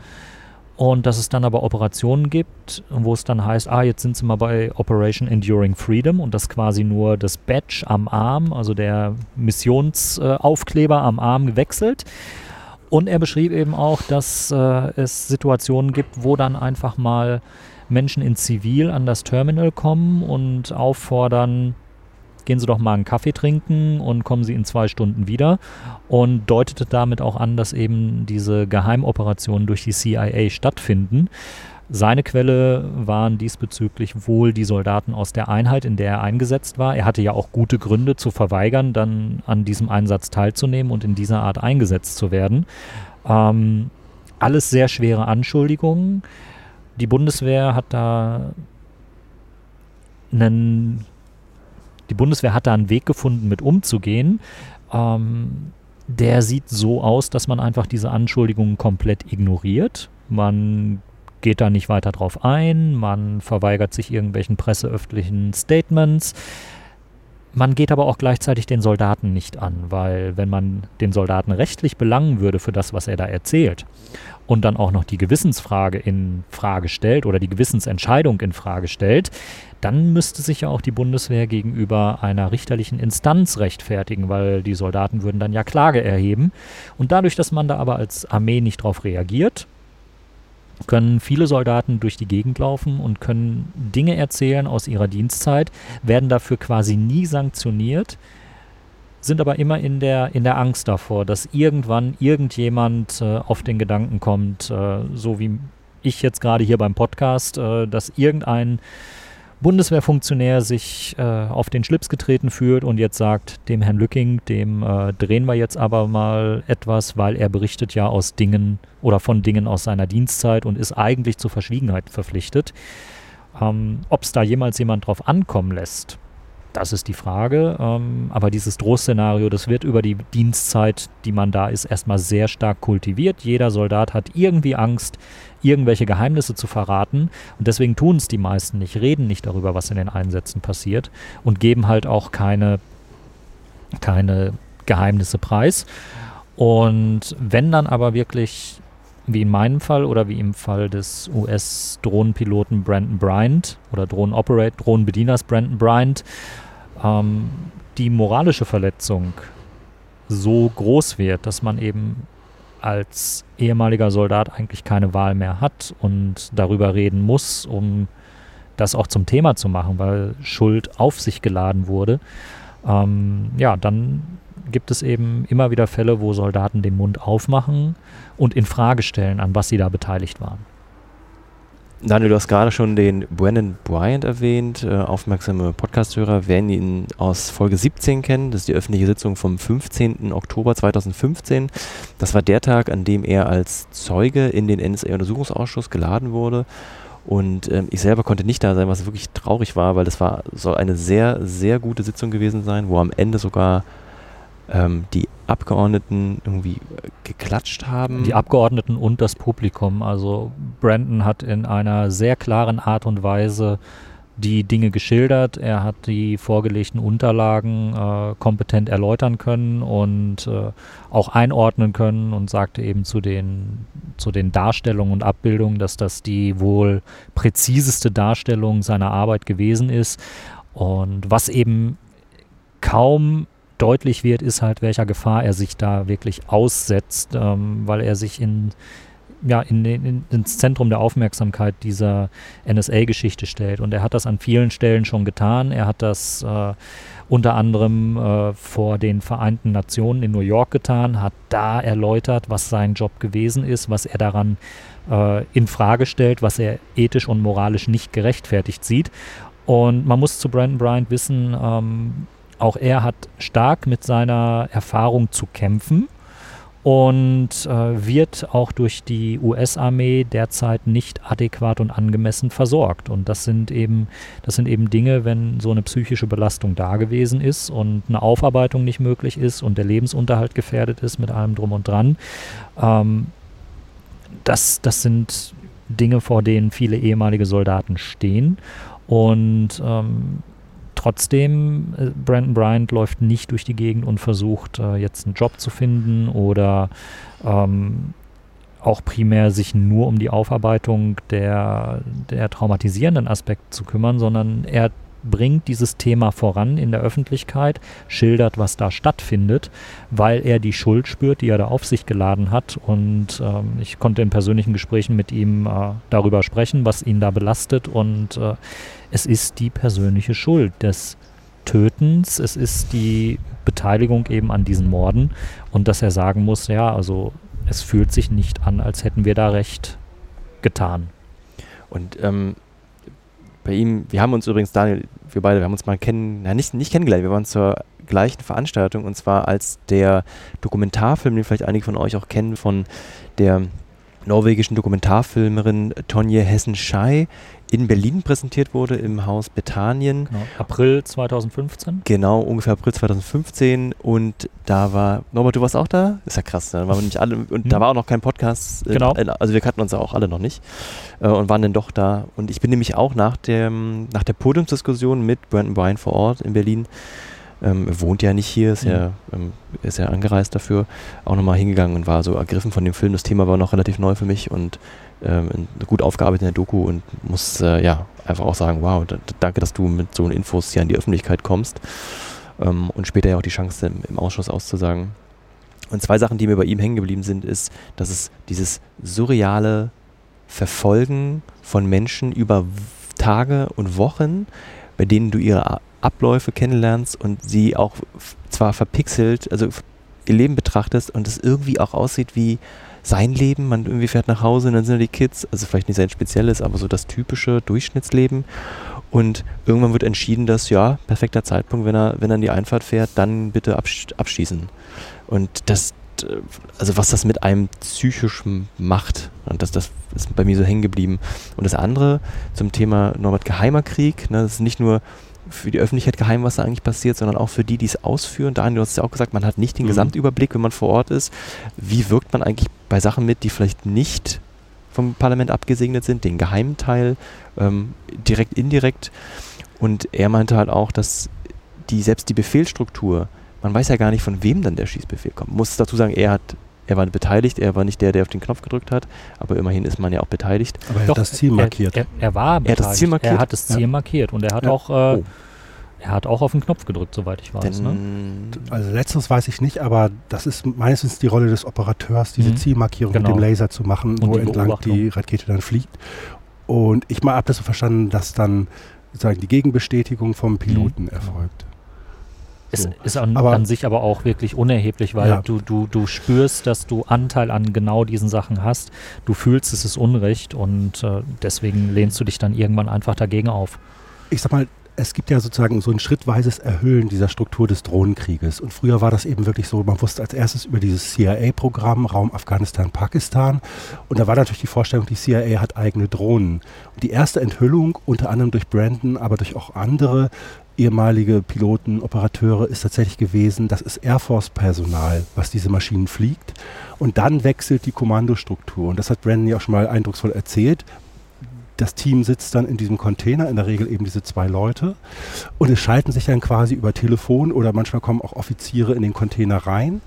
und dass es dann aber Operationen gibt, wo es dann heißt, ah, jetzt sind sie mal bei Operation Enduring Freedom und das quasi nur das Badge am Arm, also der Missionsaufkleber am Arm gewechselt. Und er beschrieb eben auch, dass äh, es Situationen gibt, wo dann einfach mal Menschen in Zivil an das Terminal kommen und auffordern, gehen Sie doch mal einen Kaffee trinken und kommen Sie in zwei Stunden wieder und deutete damit auch an, dass eben diese Geheimoperationen durch die CIA stattfinden. Seine Quelle waren diesbezüglich wohl die Soldaten aus der Einheit, in der er eingesetzt war. Er hatte ja auch gute Gründe zu verweigern, dann an diesem Einsatz teilzunehmen und in dieser Art eingesetzt zu werden. Ähm, alles sehr schwere Anschuldigungen. Die Bundeswehr hat da einen die Bundeswehr hat da einen Weg gefunden, mit umzugehen. Ähm, der sieht so aus, dass man einfach diese Anschuldigungen komplett ignoriert. Man geht da nicht weiter drauf ein, man verweigert sich irgendwelchen presseöffentlichen Statements. Man geht aber auch gleichzeitig den Soldaten nicht an, weil wenn man den Soldaten rechtlich belangen würde für das, was er da erzählt und dann auch noch die Gewissensfrage in Frage stellt oder die Gewissensentscheidung in Frage stellt, dann müsste sich ja auch die Bundeswehr gegenüber einer richterlichen Instanz rechtfertigen, weil die Soldaten würden dann ja Klage erheben. Und dadurch, dass man da aber als Armee nicht darauf reagiert, können viele Soldaten durch die Gegend laufen und können Dinge erzählen aus ihrer Dienstzeit, werden dafür quasi nie sanktioniert, sind aber immer in der, in der Angst davor, dass irgendwann irgendjemand äh, auf den Gedanken kommt, äh, so wie ich jetzt gerade hier beim Podcast, äh, dass irgendein Bundeswehrfunktionär sich äh, auf den Schlips getreten fühlt und jetzt sagt, dem Herrn Lücking, dem äh, drehen wir jetzt aber mal etwas, weil er berichtet ja aus Dingen oder von Dingen aus seiner Dienstzeit und ist eigentlich zur Verschwiegenheit verpflichtet. Ähm, Ob es da jemals jemand drauf ankommen lässt, das ist die Frage. Ähm, aber dieses Drohszenario, das wird über die Dienstzeit, die man da ist, erstmal sehr stark kultiviert. Jeder Soldat hat irgendwie Angst, irgendwelche Geheimnisse zu verraten. Und deswegen tun es die meisten nicht, reden nicht darüber, was in den Einsätzen passiert und geben halt auch keine, keine Geheimnisse preis. Und wenn dann aber wirklich, wie in meinem Fall oder wie im Fall des US-Drohnenpiloten Brandon Bryant oder Drohnen-Operator, Drohnenbedieners Brandon Bryant, ähm, die moralische Verletzung so groß wird, dass man eben als ehemaliger Soldat eigentlich keine Wahl mehr hat und darüber reden muss, um das auch zum Thema zu machen, weil Schuld auf sich geladen wurde, ähm, ja, dann gibt es eben immer wieder Fälle, wo Soldaten den Mund aufmachen und in Frage stellen, an was sie da beteiligt waren. Daniel, du hast gerade schon den Brennan Bryant erwähnt. Äh, aufmerksame Podcasthörer werden ihn aus Folge 17 kennen. Das ist die öffentliche Sitzung vom 15. Oktober 2015. Das war der Tag, an dem er als Zeuge in den NSA-Untersuchungsausschuss geladen wurde. Und ähm, ich selber konnte nicht da sein, was wirklich traurig war, weil das war soll eine sehr, sehr gute Sitzung gewesen sein, wo am Ende sogar ähm, die Abgeordneten irgendwie äh, geklatscht haben. Die Abgeordneten und das Publikum. Also Brandon hat in einer sehr klaren Art und Weise die Dinge geschildert. Er hat die vorgelegten Unterlagen äh, kompetent erläutern können und äh, auch einordnen können und sagte eben zu den, zu den Darstellungen und Abbildungen, dass das die wohl präziseste Darstellung seiner Arbeit gewesen ist. Und was eben kaum deutlich wird, ist halt, welcher Gefahr er sich da wirklich aussetzt, ähm, weil er sich in, ja, in, in, ins Zentrum der Aufmerksamkeit dieser NSA-Geschichte stellt. Und er hat das an vielen Stellen schon getan. Er hat das äh, unter anderem äh, vor den Vereinten Nationen in New York getan, hat da erläutert, was sein Job gewesen ist, was er daran äh, in Frage stellt, was er ethisch und moralisch nicht gerechtfertigt sieht. Und man muss zu Brandon Bryant wissen, ähm, auch er hat stark mit seiner Erfahrung zu kämpfen und äh, wird auch durch die US-Armee derzeit nicht adäquat und angemessen versorgt. Und das sind eben, das sind eben Dinge, wenn so eine psychische Belastung da gewesen ist und eine Aufarbeitung nicht möglich ist und der Lebensunterhalt gefährdet ist mit allem drum und dran. Ähm, das, das sind Dinge, vor denen viele ehemalige Soldaten stehen. Und ähm, trotzdem, äh, Brandon Bryant läuft nicht durch die Gegend und versucht äh, jetzt einen Job zu finden oder ähm, auch primär sich nur um die Aufarbeitung der, der traumatisierenden Aspekte zu kümmern, sondern er bringt dieses Thema voran in der Öffentlichkeit, schildert, was da stattfindet, weil er die Schuld spürt, die er da auf sich geladen hat. Und ähm, ich konnte in persönlichen Gesprächen mit ihm äh, darüber sprechen, was ihn da belastet. Und äh, es ist die persönliche Schuld des Tötens, es ist die Beteiligung eben an diesen Morden und dass er sagen muss, ja, also es fühlt sich nicht an, als hätten wir da recht getan. Und ähm, bei ihm, wir haben uns übrigens, Daniel, wir beide, wir haben uns mal kennen, na, nicht, nicht kennengelernt, wir waren zur gleichen Veranstaltung und zwar als der Dokumentarfilm, den vielleicht einige von euch auch kennen, von der norwegischen Dokumentarfilmerin Tonje Hessen-Schei in Berlin präsentiert wurde im Haus Bethanien. Genau. April 2015? Genau, ungefähr April 2015 und da war, Norbert, du warst auch da? Ist ja krass, da waren wir nicht alle und hm. da war auch noch kein Podcast, äh, genau. also wir kannten uns ja auch alle noch nicht äh, und waren dann doch da und ich bin nämlich auch nach, dem, nach der Podiumsdiskussion mit Brandon Bryan vor Ort in Berlin ähm, wohnt ja nicht hier, ist, mhm. ja, ähm, ist ja angereist dafür, auch nochmal hingegangen und war so ergriffen von dem Film. Das Thema war noch relativ neu für mich und ähm, gut aufgearbeitet in der Doku und muss äh, ja einfach auch sagen, wow, danke, dass du mit so Infos hier an die Öffentlichkeit kommst ähm, und später ja auch die Chance im, im, Ausschuss auszusagen. Und zwei Sachen, die mir bei ihm hängen geblieben sind, ist, dass es dieses surreale Verfolgen von Menschen über Tage und Wochen, bei denen du ihre Abläufe kennenlernst und sie auch zwar verpixelt, also ihr Leben betrachtest und es irgendwie auch aussieht wie sein Leben. Man irgendwie fährt nach Hause und dann sind da die Kids, also vielleicht nicht sein spezielles, aber so das typische Durchschnittsleben. Und irgendwann wird entschieden, dass ja, perfekter Zeitpunkt, wenn er, wenn er in die Einfahrt fährt, dann bitte abschießen. Und das, also was das mit einem psychisch macht, und das, das ist bei mir so hängen geblieben. Und das andere zum Thema Norbert Geheimer Krieg, ne, das ist nicht nur für die Öffentlichkeit geheim, was da eigentlich passiert, sondern auch für die, die es ausführen. Daniel, du hast ja auch gesagt, man hat nicht den mhm. Gesamtüberblick, wenn man vor Ort ist. Wie wirkt man eigentlich bei Sachen mit, die vielleicht nicht vom Parlament abgesegnet sind, den geheimen Teil, ähm, direkt, indirekt? Und er meinte halt auch, dass die, selbst die Befehlsstruktur, man weiß ja gar nicht, von wem dann der Schießbefehl kommt. Muss dazu sagen, er hat er war beteiligt, er war nicht der, der auf den Knopf gedrückt hat, aber immerhin ist man ja auch beteiligt. Aber er Doch, hat das Ziel markiert. Er, er, er war beteiligt. Er hat das Ziel markiert, er hat das Ziel ja. markiert und er hat ja. auch äh, oh. Er hat auch auf den Knopf gedrückt, soweit ich weiß. Ne? Also letztes weiß ich nicht, aber das ist meistens die Rolle des Operateurs, diese mhm. Zielmarkierung genau. mit dem Laser zu machen, Und wo die entlang die Rakete dann fliegt. Und ich mal habe das so verstanden, dass dann sozusagen die Gegenbestätigung vom Piloten mhm. erfolgt. Es so. ist an, aber, an, sich aber auch wirklich unerheblich, weil ja. du, du, du spürst, dass du Anteil an genau diesen Sachen hast. Du fühlst, es ist Unrecht und äh, deswegen lehnst du dich dann irgendwann einfach dagegen auf. Ich sag mal, es gibt ja sozusagen so ein schrittweises Erhöhen dieser Struktur des Drohnenkrieges. Und früher war das eben wirklich so, man wusste als erstes über dieses CIA-Programm, Raum Afghanistan, Pakistan. Und da war natürlich die Vorstellung, die CIA hat eigene Drohnen. Und die erste Enthüllung, unter anderem durch Brandon, aber durch auch andere ehemalige Piloten, Operateure, ist tatsächlich gewesen, das ist Air Force-Personal, was diese Maschinen fliegt. Und dann wechselt die Kommandostruktur. Und das hat Brandon ja auch schon mal eindrucksvoll erzählt das Team sitzt dann in diesem Container, in der Regel eben diese zwei Leute. Und es schalten sich dann quasi über Telefon oder manchmal kommen auch Offiziere in den Container rein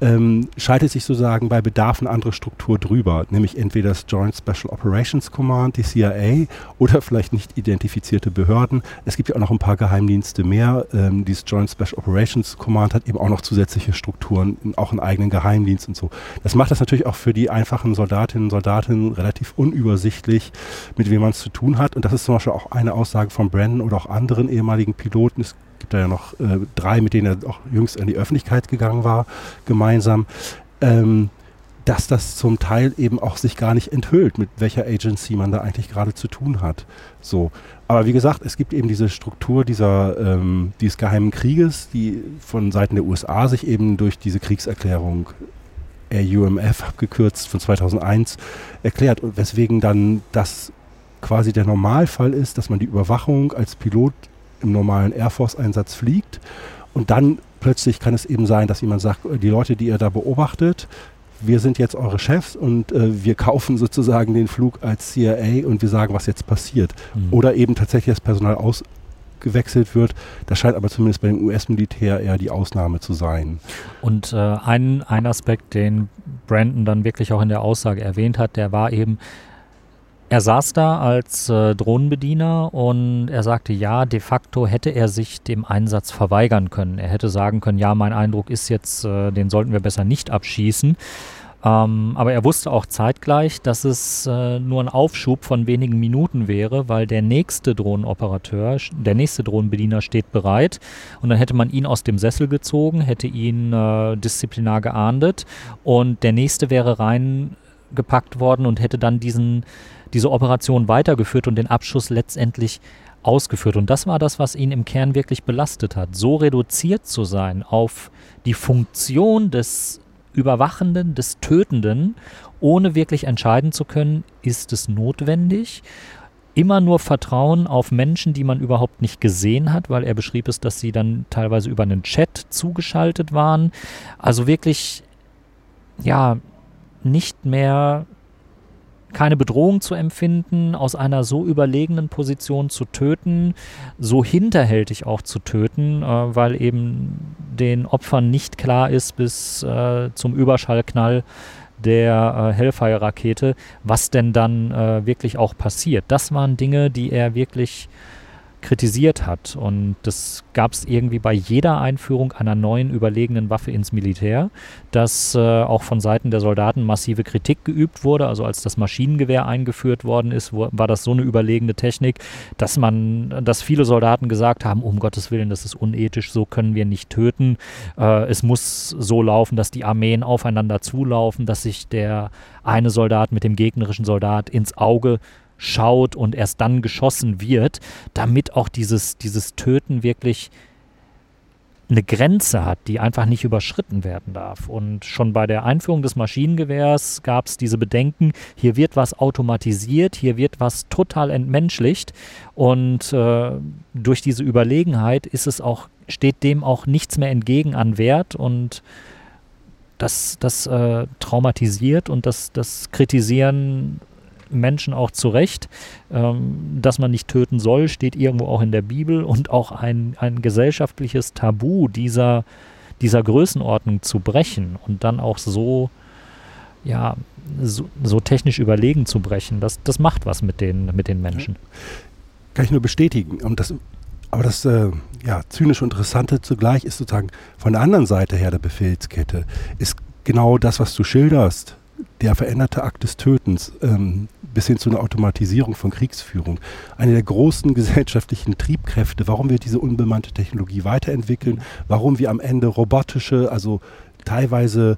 ähm, schaltet sich sozusagen bei Bedarf eine andere Struktur drüber, nämlich entweder das Joint Special Operations Command, die CIA oder vielleicht nicht identifizierte Behörden. Es gibt ja auch noch ein paar Geheimdienste mehr. Ähm, dieses Joint Special Operations Command hat eben auch noch zusätzliche Strukturen, auch einen eigenen Geheimdienst und so. Das macht das natürlich auch für die einfachen Soldatinnen und Soldaten relativ unübersichtlich, mit wem man es zu tun hat. Und das ist zum Beispiel auch eine Aussage von Brandon oder auch anderen ehemaligen Piloten. Es gibt da ja noch äh, drei, mit denen er auch jüngst in die Öffentlichkeit gegangen war, gemeinsam, ähm, dass das zum Teil eben auch sich gar nicht enthüllt, mit welcher Agency man da eigentlich gerade zu tun hat. So. Aber wie gesagt, es gibt eben diese Struktur dieser, ähm, dieses geheimen Krieges, die von Seiten der USA sich eben durch diese Kriegserklärung RUMF abgekürzt von 2001 erklärt und weswegen dann das quasi der Normalfall ist, dass man die Überwachung als Pilot im normalen Air Force-Einsatz fliegt. Und dann plötzlich kann es eben sein, dass jemand sagt, die Leute, die ihr da beobachtet, wir sind jetzt eure Chefs und äh, wir kaufen sozusagen den Flug als CIA und wir sagen, was jetzt passiert. Mhm. Oder eben tatsächlich das Personal ausgewechselt wird. Das scheint aber zumindest bei dem US-Militär eher die Ausnahme zu sein. Und äh, ein, ein Aspekt, den Brandon dann wirklich auch in der Aussage erwähnt hat, der war eben, er saß da als äh, Drohnenbediener und er sagte, ja, de facto hätte er sich dem Einsatz verweigern können. Er hätte sagen können, ja, mein Eindruck ist jetzt, äh, den sollten wir besser nicht abschießen. Ähm, aber er wusste auch zeitgleich, dass es äh, nur ein Aufschub von wenigen Minuten wäre, weil der nächste Drohnenoperateur, der nächste Drohnenbediener steht bereit und dann hätte man ihn aus dem Sessel gezogen, hätte ihn äh, disziplinar geahndet und der nächste wäre reingepackt worden und hätte dann diesen diese Operation weitergeführt und den Abschuss letztendlich ausgeführt. Und das war das, was ihn im Kern wirklich belastet hat. So reduziert zu sein auf die Funktion des Überwachenden, des Tötenden, ohne wirklich entscheiden zu können, ist es notwendig. Immer nur Vertrauen auf Menschen, die man überhaupt nicht gesehen hat, weil er beschrieb es, dass sie dann teilweise über einen Chat zugeschaltet waren. Also wirklich, ja, nicht mehr keine Bedrohung zu empfinden, aus einer so überlegenen Position zu töten, so hinterhältig auch zu töten, äh, weil eben den Opfern nicht klar ist bis äh, zum Überschallknall der äh, Hellfire-Rakete, was denn dann äh, wirklich auch passiert. Das waren Dinge, die er wirklich kritisiert hat. Und das gab es irgendwie bei jeder Einführung einer neuen überlegenen Waffe ins Militär, dass äh, auch von Seiten der Soldaten massive Kritik geübt wurde. Also als das Maschinengewehr eingeführt worden ist, wo, war das so eine überlegene Technik, dass man, dass viele Soldaten gesagt haben, um Gottes Willen, das ist unethisch, so können wir nicht töten. Äh, es muss so laufen, dass die Armeen aufeinander zulaufen, dass sich der eine Soldat mit dem gegnerischen Soldat ins Auge schaut und erst dann geschossen wird, damit auch dieses, dieses Töten wirklich eine Grenze hat, die einfach nicht überschritten werden darf. Und schon bei der Einführung des Maschinengewehrs gab es diese Bedenken, hier wird was automatisiert, hier wird was total entmenschlicht und äh, durch diese Überlegenheit ist es auch, steht dem auch nichts mehr entgegen an Wert und das, das äh, traumatisiert und das, das kritisieren Menschen auch zurecht. Ähm, dass man nicht töten soll, steht irgendwo auch in der Bibel und auch ein, ein gesellschaftliches Tabu dieser, dieser Größenordnung zu brechen und dann auch so, ja, so, so technisch überlegen zu brechen, das, das macht was mit den, mit den Menschen. Kann ich nur bestätigen. Und das Aber das äh, ja, zynische und interessante zugleich ist sozusagen von der anderen Seite her der Befehlskette, ist genau das, was du schilderst, der veränderte Akt des Tötens ähm, bis hin zu einer Automatisierung von Kriegsführung. Eine der großen *laughs* gesellschaftlichen Triebkräfte, warum wir diese unbemannte Technologie weiterentwickeln, warum wir am Ende robotische, also teilweise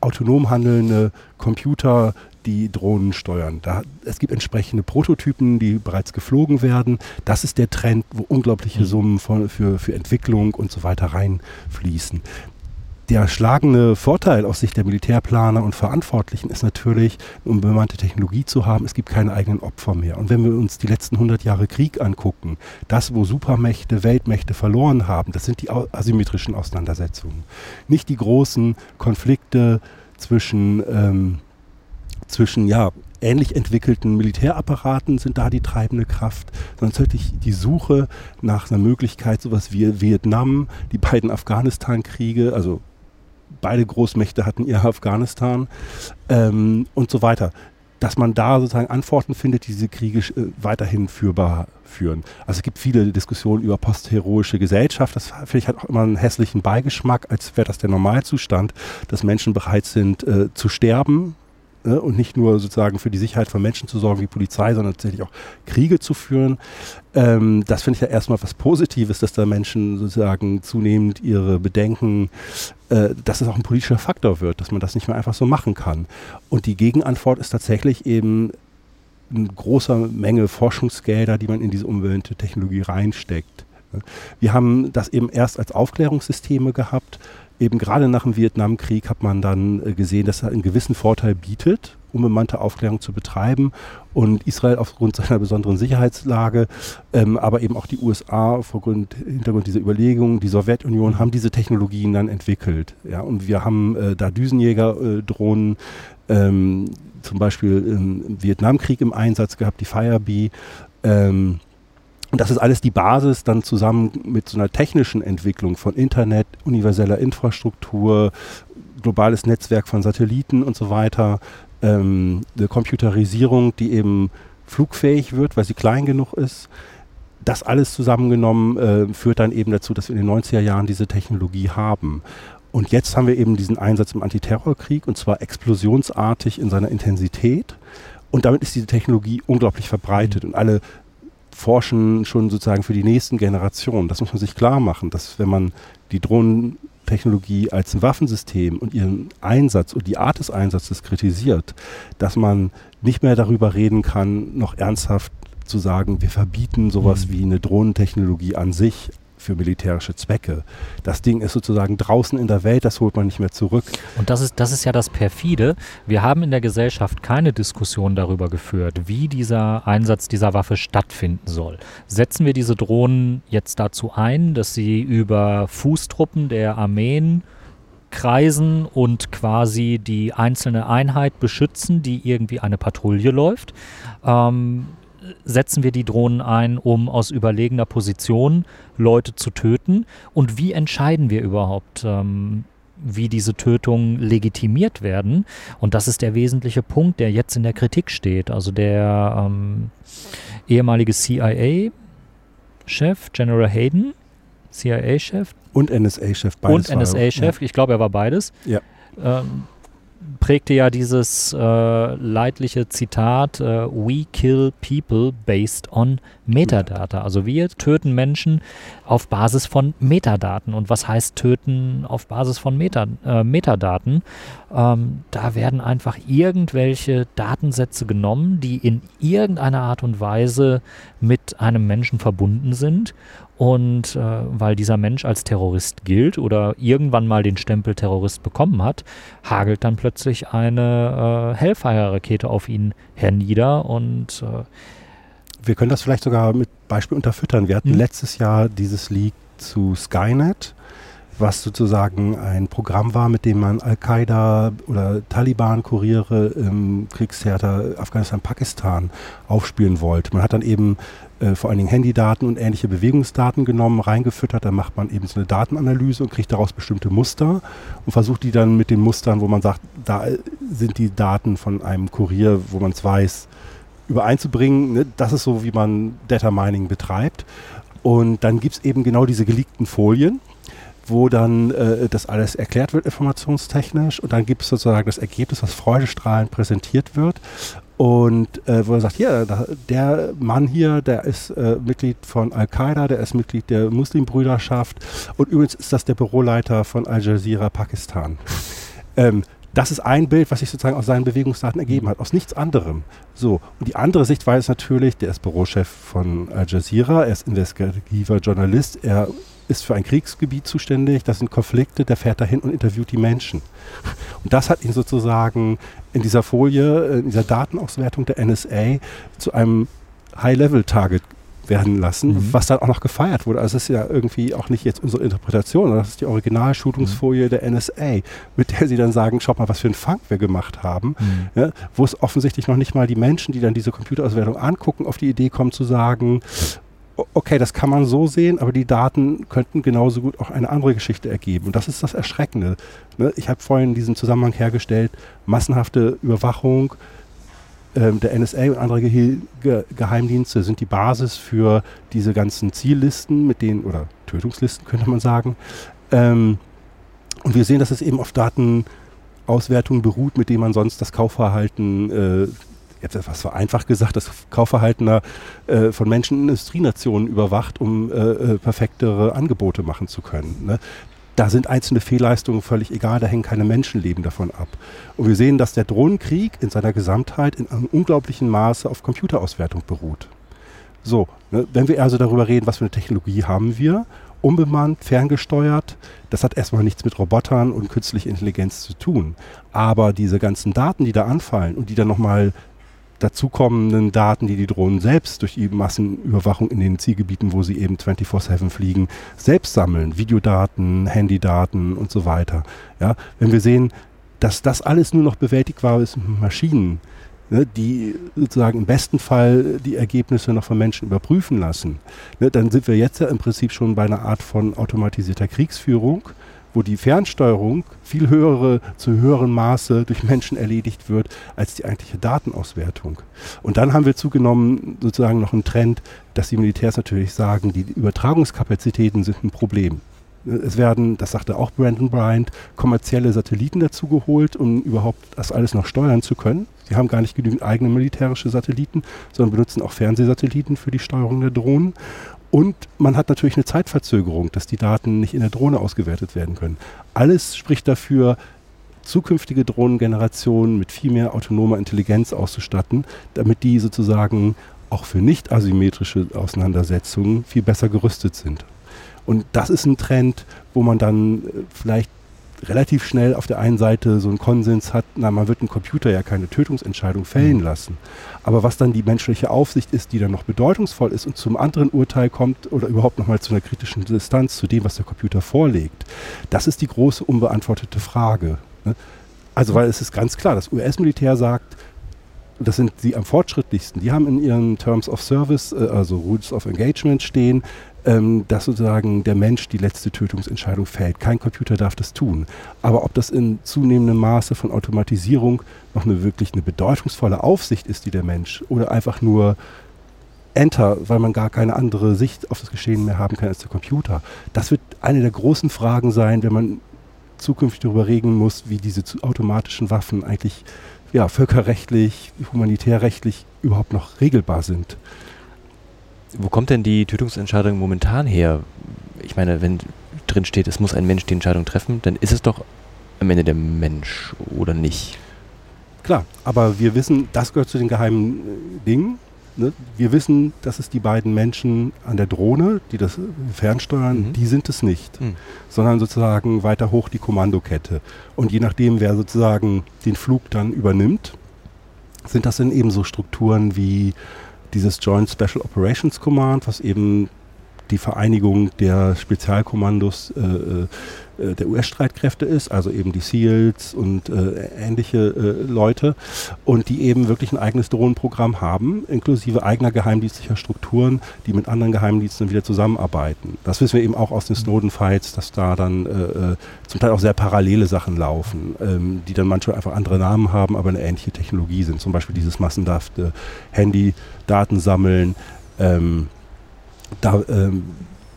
autonom handelnde Computer, die Drohnen steuern. Da, es gibt entsprechende Prototypen, die bereits geflogen werden. Das ist der Trend, wo unglaubliche mhm. Summen von, für, für Entwicklung und so weiter reinfließen der schlagende Vorteil aus Sicht der Militärplaner und Verantwortlichen ist natürlich, um bemannte Technologie zu haben, es gibt keine eigenen Opfer mehr. Und wenn wir uns die letzten 100 Jahre Krieg angucken, das, wo Supermächte, Weltmächte verloren haben, das sind die asymmetrischen Auseinandersetzungen. Nicht die großen Konflikte zwischen, ähm, zwischen ja, ähnlich entwickelten Militärapparaten sind da die treibende Kraft, sondern tatsächlich die Suche nach einer Möglichkeit, sowas wie Vietnam, die beiden Afghanistan-Kriege, also beide Großmächte hatten ihr Afghanistan ähm, und so weiter. Dass man da sozusagen Antworten findet, die diese Kriege äh, weiterhin führbar führen. Also es gibt viele Diskussionen über postheroische Gesellschaft. Das finde ich hat auch immer einen hässlichen Beigeschmack, als wäre das der Normalzustand, dass Menschen bereit sind äh, zu sterben ne, und nicht nur sozusagen für die Sicherheit von Menschen zu sorgen wie Polizei, sondern tatsächlich auch Kriege zu führen. Ähm, das finde ich ja erstmal was Positives, dass da Menschen sozusagen zunehmend ihre Bedenken, äh, dass es auch ein politischer Faktor wird, dass man das nicht mehr einfach so machen kann. Und die Gegenantwort ist tatsächlich eben eine große Menge Forschungsgelder, die man in diese Umwelttechnologie reinsteckt. Wir haben das eben erst als Aufklärungssysteme gehabt eben gerade nach dem Vietnamkrieg hat man dann äh, gesehen, dass er einen gewissen Vorteil bietet, unbemannte Aufklärung zu betreiben. Und Israel aufgrund seiner besonderen Sicherheitslage, ähm, aber eben auch die USA vor Grund, Hintergrund dieser Überlegungen, die Sowjetunion haben diese Technologien dann entwickelt. Ja, und wir haben äh, da Düsenjäger-Drohnen, äh, ähm, zum Beispiel im Vietnamkrieg im Einsatz gehabt, die Firebee. Ähm, und das ist alles die Basis dann zusammen mit so einer technischen Entwicklung von Internet, universeller Infrastruktur, globales Netzwerk von Satelliten und so weiter, ähm, eine Computerisierung, die eben flugfähig wird, weil sie klein genug ist. Das alles zusammengenommen äh, führt dann eben dazu, dass wir in den 90er Jahren diese Technologie haben. Und jetzt haben wir eben diesen Einsatz im Antiterrorkrieg und zwar explosionsartig in seiner Intensität. Und damit ist diese Technologie unglaublich verbreitet mhm. und alle forschen schon sozusagen für die nächsten Generationen. Das muss man sich klar machen, dass wenn man die Drohnentechnologie als ein Waffensystem und ihren Einsatz und die Art des Einsatzes kritisiert, dass man nicht mehr darüber reden kann, noch ernsthaft zu sagen, wir verbieten sowas mhm. wie eine Drohnentechnologie an sich für militärische Zwecke. Das Ding ist sozusagen draußen in der Welt, das holt man nicht mehr zurück. Und das ist, das ist ja das Perfide. Wir haben in der Gesellschaft keine Diskussion darüber geführt, wie dieser Einsatz dieser Waffe stattfinden soll. Setzen wir diese Drohnen jetzt dazu ein, dass sie über Fußtruppen der Armeen kreisen und quasi die einzelne Einheit beschützen, die irgendwie eine Patrouille läuft. Ähm, setzen wir die Drohnen ein, um aus überlegener Position Leute zu töten? Und wie entscheiden wir überhaupt, ähm, wie diese Tötungen legitimiert werden? Und das ist der wesentliche Punkt, der jetzt in der Kritik steht. Also der ähm, ehemalige CIA-Chef, General Hayden, CIA-Chef. Und NSA-Chef. Und NSA-Chef, ja. ich glaube, er war beides. Ja. Ähm, prägte ja dieses äh, leidliche Zitat, äh, We kill people based on Metadata. Also wir töten Menschen auf Basis von Metadaten. Und was heißt töten auf Basis von Meta, äh, Metadaten? Ähm, da werden einfach irgendwelche Datensätze genommen, die in irgendeiner Art und Weise mit einem Menschen verbunden sind und äh, weil dieser Mensch als Terrorist gilt oder irgendwann mal den Stempel Terrorist bekommen hat, hagelt dann plötzlich eine äh, Hellfire-Rakete auf ihn hernieder und äh, wir können das vielleicht sogar mit Beispiel unterfüttern. Wir hatten mhm. letztes Jahr dieses Leak zu Skynet was sozusagen ein Programm war, mit dem man Al-Qaida oder Taliban-Kuriere im Kriegstheater Afghanistan, Pakistan aufspielen wollte. Man hat dann eben äh, vor allen Dingen Handydaten und ähnliche Bewegungsdaten genommen, reingefüttert. Dann macht man eben so eine Datenanalyse und kriegt daraus bestimmte Muster und versucht die dann mit den Mustern, wo man sagt, da sind die Daten von einem Kurier, wo man es weiß, übereinzubringen. Ne? Das ist so, wie man Data Mining betreibt. Und dann gibt es eben genau diese geleakten Folien, wo dann äh, das alles erklärt wird informationstechnisch und dann gibt es sozusagen das Ergebnis, was freudestrahlend präsentiert wird und äh, wo er sagt, hier, der Mann hier, der ist äh, Mitglied von Al-Qaida, der ist Mitglied der Muslimbrüderschaft und übrigens ist das der Büroleiter von Al Jazeera Pakistan. ähm, das ist ein Bild, was sich sozusagen aus seinen Bewegungsdaten ergeben hat, aus nichts anderem. So, und die andere Sichtweise ist natürlich, der ist Bürochef von Al Jazeera, er ist investigativer Journalist, er ist für ein Kriegsgebiet zuständig, das sind Konflikte, der fährt dahin und interviewt die Menschen. Und das hat ihn sozusagen in dieser Folie, in dieser Datenauswertung der NSA zu einem High-Level-Target werden lassen, mhm. was dann auch noch gefeiert wurde. Also es ist ja irgendwie auch nicht jetzt unsere Interpretation, sondern das ist die Originalschulungsfolie mhm. der NSA, mit der sie dann sagen, schaut mal, was für einen Funk wir gemacht haben, mhm. ja, wo es offensichtlich noch nicht mal die Menschen, die dann diese Computerauswertung angucken, auf die Idee kommen zu sagen, okay, das kann man so sehen, aber die Daten könnten genauso gut auch eine andere Geschichte ergeben. Und das ist das Erschreckende. Ne? Ich habe vorhin diesen Zusammenhang hergestellt, massenhafte Überwachung ähm, der NSA und andere Ge Ge Geheimdienste sind die Basis für diese ganzen Ziellisten, mit denen, oder Tötungslisten könnte man sagen. Ähm, und wir sehen, dass es eben auf Datenauswertungen beruht, mit denen man sonst das Kaufverhalten äh, jetzt etwas vereinfacht gesagt, das Kaufverhalten äh, von Menschen in Industrienationen überwacht, um äh, äh, perfektere Angebote machen zu können. Ne? Da sind einzelne Fehlleistungen völlig egal, da hängen keine Menschenleben davon ab. Und wir sehen, dass der Drohnenkrieg in seiner Gesamtheit in einem unglaublichen Maße auf Computerauswertung beruht. So, ne, wenn wir also darüber reden, was für eine Technologie haben wir, unbemannt, ferngesteuert, das hat erstmal nichts mit Robotern und künstlicher Intelligenz zu tun. Aber diese ganzen Daten, die da anfallen und die dann nochmal dazukommenden Daten, die die Drohnen selbst durch die Massenüberwachung in den Zielgebieten, wo sie eben 24/7 fliegen, selbst sammeln, Videodaten, Handydaten und so weiter. Ja, wenn wir sehen, dass das alles nur noch bewältigbar ist mit Maschinen, ne, die sozusagen im besten Fall die Ergebnisse noch von Menschen überprüfen lassen, ne, dann sind wir jetzt ja im Prinzip schon bei einer Art von automatisierter Kriegsführung wo die Fernsteuerung viel höhere, zu höherem Maße durch Menschen erledigt wird als die eigentliche Datenauswertung. Und dann haben wir zugenommen sozusagen noch einen Trend, dass die Militärs natürlich sagen, die Übertragungskapazitäten sind ein Problem. Es werden, das sagte auch Brandon Bryant, kommerzielle Satelliten dazugeholt, um überhaupt das alles noch steuern zu können. Sie haben gar nicht genügend eigene militärische Satelliten, sondern benutzen auch Fernsehsatelliten für die Steuerung der Drohnen. Und man hat natürlich eine Zeitverzögerung, dass die Daten nicht in der Drohne ausgewertet werden können. Alles spricht dafür, zukünftige Drohnengenerationen mit viel mehr autonomer Intelligenz auszustatten, damit die sozusagen auch für nicht asymmetrische Auseinandersetzungen viel besser gerüstet sind. Und das ist ein Trend, wo man dann äh, vielleicht relativ schnell auf der einen Seite so einen Konsens hat, na, man wird einen Computer ja keine Tötungsentscheidung fällen mhm. lassen. Aber was dann die menschliche Aufsicht ist, die dann noch bedeutungsvoll ist und zum anderen Urteil kommt oder überhaupt nochmal zu einer kritischen Distanz zu dem, was der Computer vorlegt, das ist die große unbeantwortete Frage. Ne? Also, weil es ist ganz klar, das US-Militär sagt, das sind die am fortschrittlichsten. Die haben in ihren Terms of Service, äh, also Rules of Engagement stehen, ähm, dass sozusagen der Mensch die letzte Tötungsentscheidung fällt. Kein Computer darf das tun. Aber ob das in zunehmendem Maße von Automatisierung noch eine wirklich eine bedeutungsvolle Aufsicht ist, die der Mensch, oder einfach nur Enter, weil man gar keine andere Sicht auf das Geschehen mehr haben kann als der Computer. Das wird eine der großen Fragen sein, wenn man zukünftig darüber reden muss, wie diese automatischen Waffen eigentlich ja, völkerrechtlich, humanitärrechtlich überhaupt noch regelbar sind. Wo kommt denn die Tötungsentscheidung momentan her? Ich meine, wenn drin steht, es muss ein Mensch die Entscheidung treffen, dann ist es doch am Ende der Mensch oder nicht? Klar, aber wir wissen, das gehört zu den geheimen äh, Dingen. Ne? Wir wissen, dass es die beiden Menschen an der Drohne, die das fernsteuern, mhm. die sind es nicht, mhm. sondern sozusagen weiter hoch die Kommandokette. Und je nachdem, wer sozusagen den Flug dann übernimmt, sind das dann eben so Strukturen wie dieses Joint Special Operations Command, was eben die Vereinigung der Spezialkommandos äh, äh der US-Streitkräfte ist, also eben die SEALs und äh, ähnliche äh, Leute und die eben wirklich ein eigenes Drohnenprogramm haben, inklusive eigener geheimdienstlicher Strukturen, die mit anderen Geheimdiensten wieder zusammenarbeiten. Das wissen wir eben auch aus den Snowden-Fights, dass da dann äh, zum Teil auch sehr parallele Sachen laufen, ähm, die dann manchmal einfach andere Namen haben, aber eine ähnliche Technologie sind. Zum Beispiel dieses massenhafte Handy-Datensammeln. Ähm, da, ähm,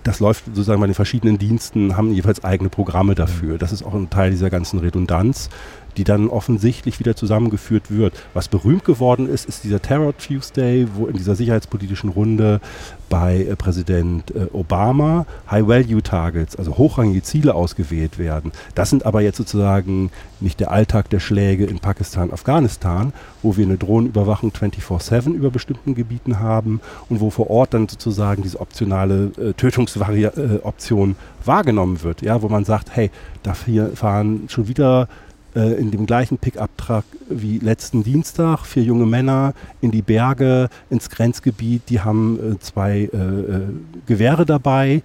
das läuft sozusagen bei den verschiedenen Diensten, haben jeweils eigene Programme dafür. Das ist auch ein Teil dieser ganzen Redundanz die dann offensichtlich wieder zusammengeführt wird. Was berühmt geworden ist, ist dieser Terror Tuesday, wo in dieser sicherheitspolitischen Runde bei äh, Präsident äh, Obama High-Value-Targets, also hochrangige Ziele ausgewählt werden. Das sind aber jetzt sozusagen nicht der Alltag der Schläge in Pakistan, Afghanistan, wo wir eine Drohnenüberwachung 24-7 über bestimmten Gebieten haben und wo vor Ort dann sozusagen diese optionale äh, Tötungsoption äh, wahrgenommen wird, ja, wo man sagt, hey, da fahren schon wieder äh, in dem gleichen Pickup-Truck wie letzten Dienstag. Vier junge Männer in die Berge, ins Grenzgebiet. Die haben äh, zwei äh, äh Gewehre dabei.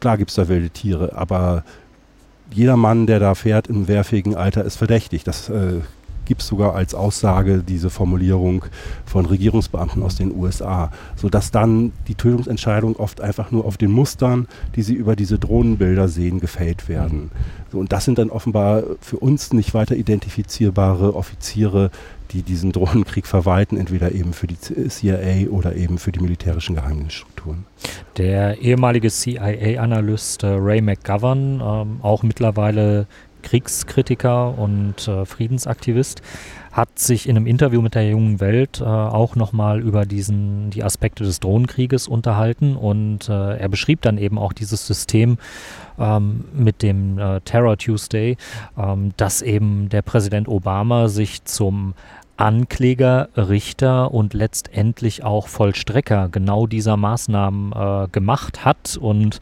Klar gibt es da wilde Tiere, aber jeder Mann, der da fährt im wehrfähigen Alter, ist verdächtig. Das äh, gibt es sogar als Aussage diese Formulierung von Regierungsbeamten aus den USA, sodass dann die Tötungsentscheidungen oft einfach nur auf den Mustern, die sie über diese Drohnenbilder sehen, gefällt werden. So, und das sind dann offenbar für uns nicht weiter identifizierbare Offiziere, die diesen Drohnenkrieg verwalten, entweder eben für die CIA oder eben für die militärischen Geheimdienststrukturen. Der ehemalige CIA-Analyst äh, Ray McGovern, ähm, auch mittlerweile Kriegskritiker und äh, Friedensaktivist, hat sich in einem Interview mit der jungen Welt äh, auch nochmal über diesen, die Aspekte des Drohnenkrieges unterhalten. Und äh, er beschrieb dann eben auch dieses System ähm, mit dem äh, Terror Tuesday, ähm, dass eben der Präsident Obama sich zum Ankläger, Richter und letztendlich auch Vollstrecker genau dieser Maßnahmen äh, gemacht hat. Und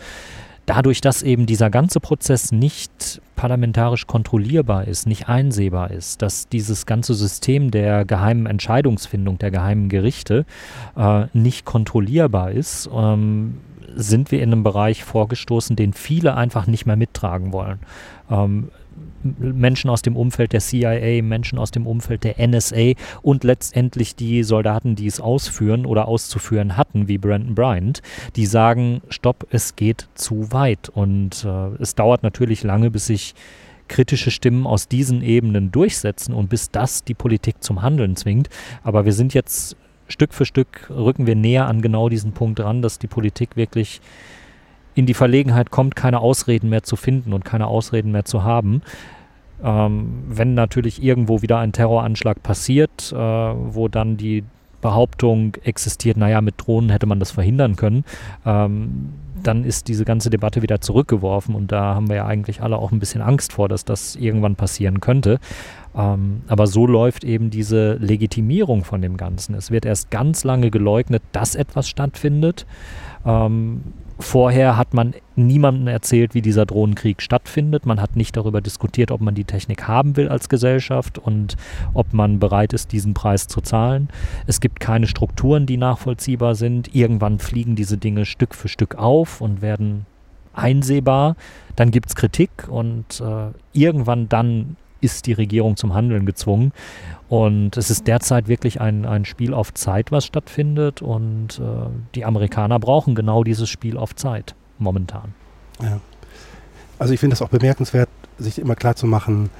dadurch, dass eben dieser ganze Prozess nicht parlamentarisch kontrollierbar ist, nicht einsehbar ist, dass dieses ganze System der geheimen Entscheidungsfindung, der geheimen Gerichte äh, nicht kontrollierbar ist, ähm, sind wir in einem Bereich vorgestoßen, den viele einfach nicht mehr mittragen wollen. Ähm, Menschen aus dem Umfeld der CIA, Menschen aus dem Umfeld der NSA und letztendlich die Soldaten, die es ausführen oder auszuführen hatten, wie Brandon Bryant, die sagen, stopp, es geht zu weit. Und äh, es dauert natürlich lange, bis sich kritische Stimmen aus diesen Ebenen durchsetzen und bis das die Politik zum Handeln zwingt. Aber wir sind jetzt Stück für Stück, rücken wir näher an genau diesen Punkt ran, dass die Politik wirklich in die Verlegenheit kommt, keine Ausreden mehr zu finden und keine Ausreden mehr zu haben. Ähm, wenn natürlich irgendwo wieder ein Terroranschlag passiert, äh, wo dann die Behauptung existiert, naja, mit Drohnen hätte man das verhindern können, ähm, dann ist diese ganze Debatte wieder zurückgeworfen und da haben wir ja eigentlich alle auch ein bisschen Angst vor, dass das irgendwann passieren könnte. Ähm, aber so läuft eben diese Legitimierung von dem Ganzen. Es wird erst ganz lange geleugnet, dass etwas stattfindet. Ähm, Vorher hat man niemandem erzählt, wie dieser Drohnenkrieg stattfindet. Man hat nicht darüber diskutiert, ob man die Technik haben will als Gesellschaft und ob man bereit ist, diesen Preis zu zahlen. Es gibt keine Strukturen, die nachvollziehbar sind. Irgendwann fliegen diese Dinge Stück für Stück auf und werden einsehbar. Dann gibt es Kritik und äh, irgendwann dann ist die Regierung zum Handeln gezwungen. Und es ist derzeit wirklich ein, ein Spiel auf Zeit, was stattfindet. Und äh, die Amerikaner brauchen genau dieses Spiel auf Zeit momentan. Ja. Also ich finde es auch bemerkenswert, sich immer klar zu machen,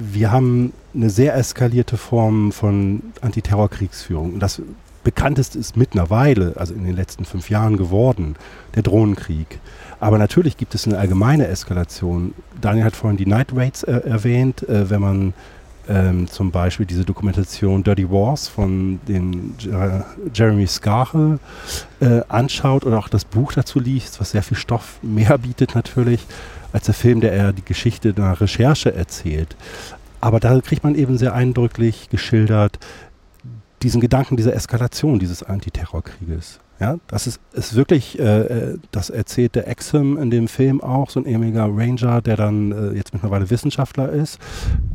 wir haben eine sehr eskalierte Form von Antiterrorkriegsführung. Und das bekannteste ist mittlerweile, also in den letzten fünf Jahren geworden, der Drohnenkrieg. Aber natürlich gibt es eine allgemeine Eskalation. Daniel hat vorhin die Night Raids äh, erwähnt. Äh, wenn man ähm, zum Beispiel diese Dokumentation Dirty Wars von den äh, Jeremy Scarhill äh, anschaut oder auch das Buch dazu liest, was sehr viel Stoff mehr bietet natürlich als der Film, der eher die Geschichte einer Recherche erzählt. Aber da kriegt man eben sehr eindrücklich geschildert diesen Gedanken dieser Eskalation dieses Antiterrorkrieges. Ja, das ist, ist wirklich, äh, äh, das erzählt der Exum in dem Film auch, so ein ehemaliger Ranger, der dann äh, jetzt mittlerweile Wissenschaftler ist.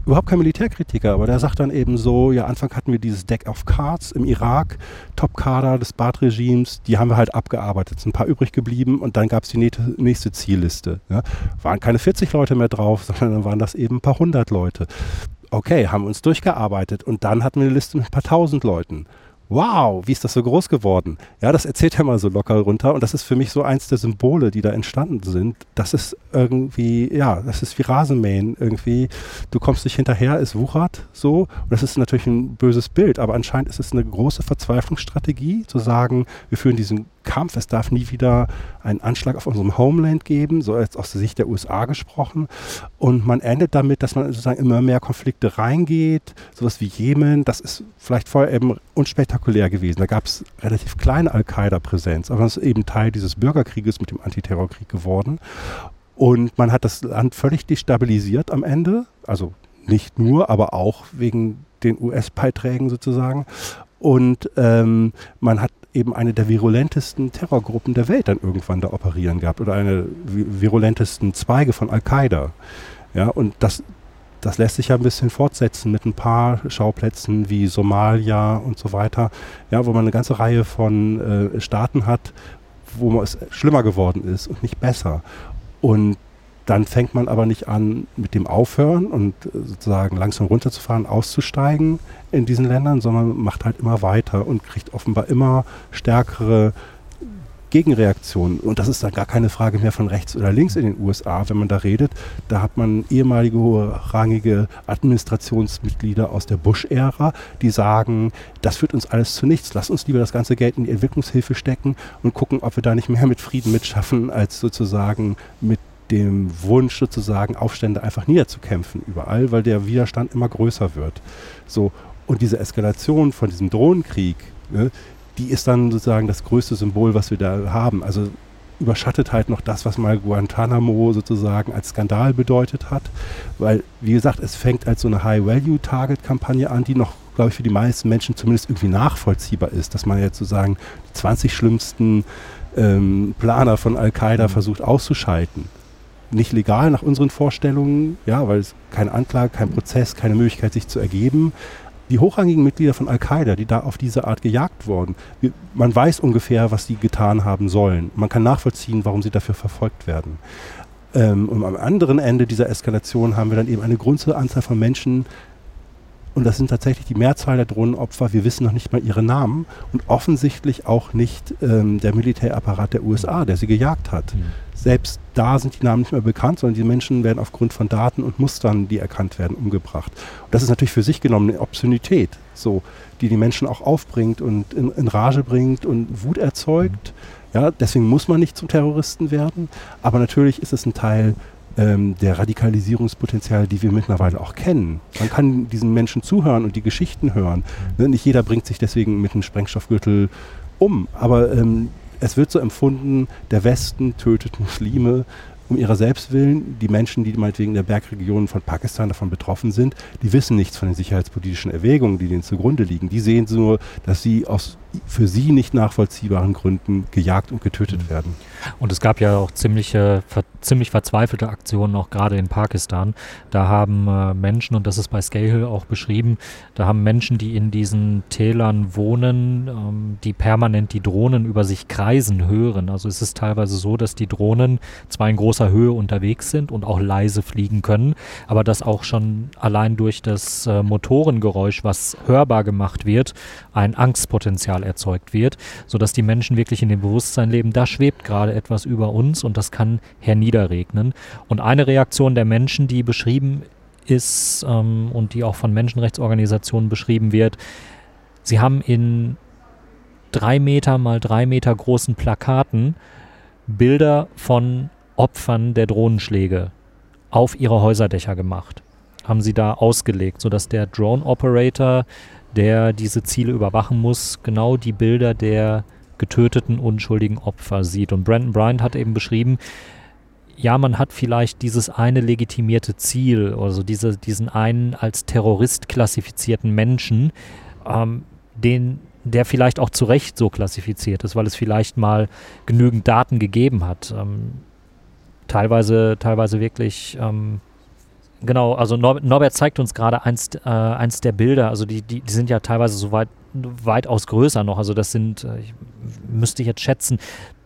Überhaupt kein Militärkritiker, aber der sagt dann eben so, ja, Anfang hatten wir dieses Deck of Cards im Irak, Top-Kader des Baath-Regimes, die haben wir halt abgearbeitet, sind ein paar übrig geblieben und dann gab es die nächste Zielliste. Ja. Waren keine 40 Leute mehr drauf, *laughs* sondern dann waren das eben ein paar hundert Leute. Okay, haben uns durchgearbeitet und dann hatten wir eine Liste mit ein paar tausend Leuten wow, wie ist das so groß geworden? Ja, das erzählt er mal so locker runter und das ist für mich so eins der Symbole, die da entstanden sind. Das ist irgendwie, ja, das ist wie Rasenmähen irgendwie. Du kommst nicht hinterher, es wuchert so und das ist natürlich ein böses Bild, aber anscheinend ist es eine große Verzweiflungsstrategie, zu sagen, wir führen diesen Kampf. Es darf nie wieder einen Anschlag auf unserem Homeland geben, so jetzt aus der Sicht der USA gesprochen. Und man endet damit, dass man sozusagen immer mehr Konflikte reingeht, sowas wie Jemen. Das ist vielleicht vorher eben unspektakulär gewesen. Da gab es relativ kleine Al-Qaida-Präsenz, aber das ist eben Teil dieses Bürgerkrieges mit dem Antiterrorkrieg geworden. Und man hat das Land völlig destabilisiert am Ende. Also nicht nur, aber auch wegen den US-Beiträgen sozusagen. Und ähm, man hat eben eine der virulentesten Terrorgruppen der Welt dann irgendwann da operieren gehabt oder eine virulentesten Zweige von Al-Qaida. Ja, und das, das lässt sich ja ein bisschen fortsetzen mit ein paar Schauplätzen wie Somalia und so weiter, ja, wo man eine ganze Reihe von äh, Staaten hat, wo es schlimmer geworden ist und nicht besser. Und dann fängt man aber nicht an mit dem Aufhören und äh, sozusagen langsam runterzufahren, auszusteigen in diesen Ländern, sondern macht halt immer weiter und kriegt offenbar immer stärkere Gegenreaktionen. Und das ist dann gar keine Frage mehr von rechts oder links in den USA, wenn man da redet. Da hat man ehemalige rangige Administrationsmitglieder aus der Bush-Ära, die sagen, das führt uns alles zu nichts. Lass uns lieber das ganze Geld in die Entwicklungshilfe stecken und gucken, ob wir da nicht mehr mit Frieden mitschaffen, als sozusagen mit dem Wunsch sozusagen Aufstände einfach niederzukämpfen überall, weil der Widerstand immer größer wird. So und diese Eskalation von diesem Drohnenkrieg, ne, die ist dann sozusagen das größte Symbol, was wir da haben. Also überschattet halt noch das, was mal Guantanamo sozusagen als Skandal bedeutet hat, weil wie gesagt, es fängt als so eine High-Value-Target-Kampagne an, die noch glaube ich, für die meisten Menschen zumindest irgendwie nachvollziehbar ist, dass man jetzt sozusagen die 20 schlimmsten ähm, Planer von Al-Qaida mhm. versucht auszuschalten nicht legal nach unseren Vorstellungen, ja, weil es keine Anklage, kein Prozess, keine Möglichkeit, sich zu ergeben. Die hochrangigen Mitglieder von Al-Qaida, die da auf diese Art gejagt wurden, man weiß ungefähr, was sie getan haben sollen. Man kann nachvollziehen, warum sie dafür verfolgt werden. Ähm, und am anderen Ende dieser Eskalation haben wir dann eben eine große Anzahl von Menschen, und das sind tatsächlich die Mehrzahl der Drohnenopfer. Wir wissen noch nicht mal ihre Namen und offensichtlich auch nicht ähm, der Militärapparat der USA, der sie gejagt hat. Mhm. Selbst da sind die Namen nicht mehr bekannt, sondern die Menschen werden aufgrund von Daten und Mustern, die erkannt werden, umgebracht. Und das ist natürlich für sich genommen eine Obszönität, so, die die Menschen auch aufbringt und in, in Rage bringt und Wut erzeugt. Ja, deswegen muss man nicht zum Terroristen werden. Aber natürlich ist es ein Teil ähm, der Radikalisierungspotenziale, die wir mittlerweile auch kennen. Man kann diesen Menschen zuhören und die Geschichten hören. Ne, nicht jeder bringt sich deswegen mit einem Sprengstoffgürtel um, aber ähm, es wird so empfunden, der Westen tötet Muslime um ihrer selbst willen. Die Menschen, die meinetwegen in der Bergregion von Pakistan davon betroffen sind, die wissen nichts von den sicherheitspolitischen Erwägungen, die denen zugrunde liegen. Die sehen nur, dass sie aus für sie nicht nachvollziehbaren Gründen gejagt und getötet mhm. werden. Und es gab ja auch ziemliche, ver ziemlich verzweifelte Aktionen, auch gerade in Pakistan. Da haben äh, Menschen, und das ist bei Scahill auch beschrieben, da haben Menschen, die in diesen Tälern wohnen, ähm, die permanent die Drohnen über sich kreisen hören. Also es ist teilweise so, dass die Drohnen zwar in großer Höhe unterwegs sind und auch leise fliegen können, aber dass auch schon allein durch das äh, Motorengeräusch, was hörbar gemacht wird, ein Angstpotenzial erzeugt wird, sodass die Menschen wirklich in dem Bewusstsein leben, da schwebt gerade etwas über uns und das kann herniederregnen. Und eine Reaktion der Menschen, die beschrieben ist ähm, und die auch von Menschenrechtsorganisationen beschrieben wird, sie haben in drei Meter mal drei Meter großen Plakaten Bilder von Opfern der Drohnenschläge auf ihre Häuserdächer gemacht. Haben sie da ausgelegt, sodass der Drone-Operator der diese Ziele überwachen muss, genau die Bilder der getöteten unschuldigen Opfer sieht. Und Brandon Bryant hat eben beschrieben, ja, man hat vielleicht dieses eine legitimierte Ziel, also diese, diesen einen als Terrorist klassifizierten Menschen, ähm, den, der vielleicht auch zu Recht so klassifiziert ist, weil es vielleicht mal genügend Daten gegeben hat. Ähm, teilweise, teilweise wirklich ähm, Genau, also Nor Norbert zeigt uns gerade eins, äh, eins der Bilder, also die, die, die sind ja teilweise so weit, weitaus größer noch, also das sind, äh, ich müsste jetzt schätzen,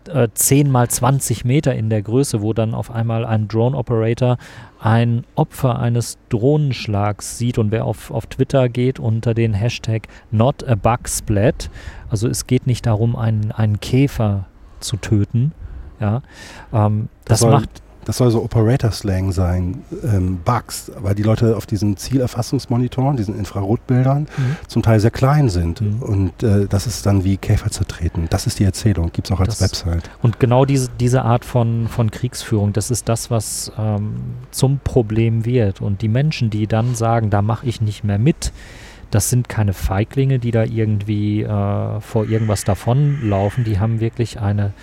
äh, 10 mal 20 Meter in der Größe, wo dann auf einmal ein Drone-Operator ein Opfer eines Drohnenschlags sieht. Und wer auf, auf Twitter geht unter den Hashtag Not a Bug Splat, also es geht nicht darum, einen, einen Käfer zu töten, ja, ähm, das, das macht das soll so Operator-Slang sein, ähm, Bugs, weil die Leute auf diesen Zielerfassungsmonitoren, diesen Infrarotbildern, mhm. zum Teil sehr klein sind. Mhm. Und äh, das ist dann wie Käfer zertreten. Das ist die Erzählung, gibt es auch als das, Website. Und genau diese, diese Art von, von Kriegsführung, das ist das, was ähm, zum Problem wird. Und die Menschen, die dann sagen, da mache ich nicht mehr mit, das sind keine Feiglinge, die da irgendwie äh, vor irgendwas davonlaufen. Die haben wirklich eine,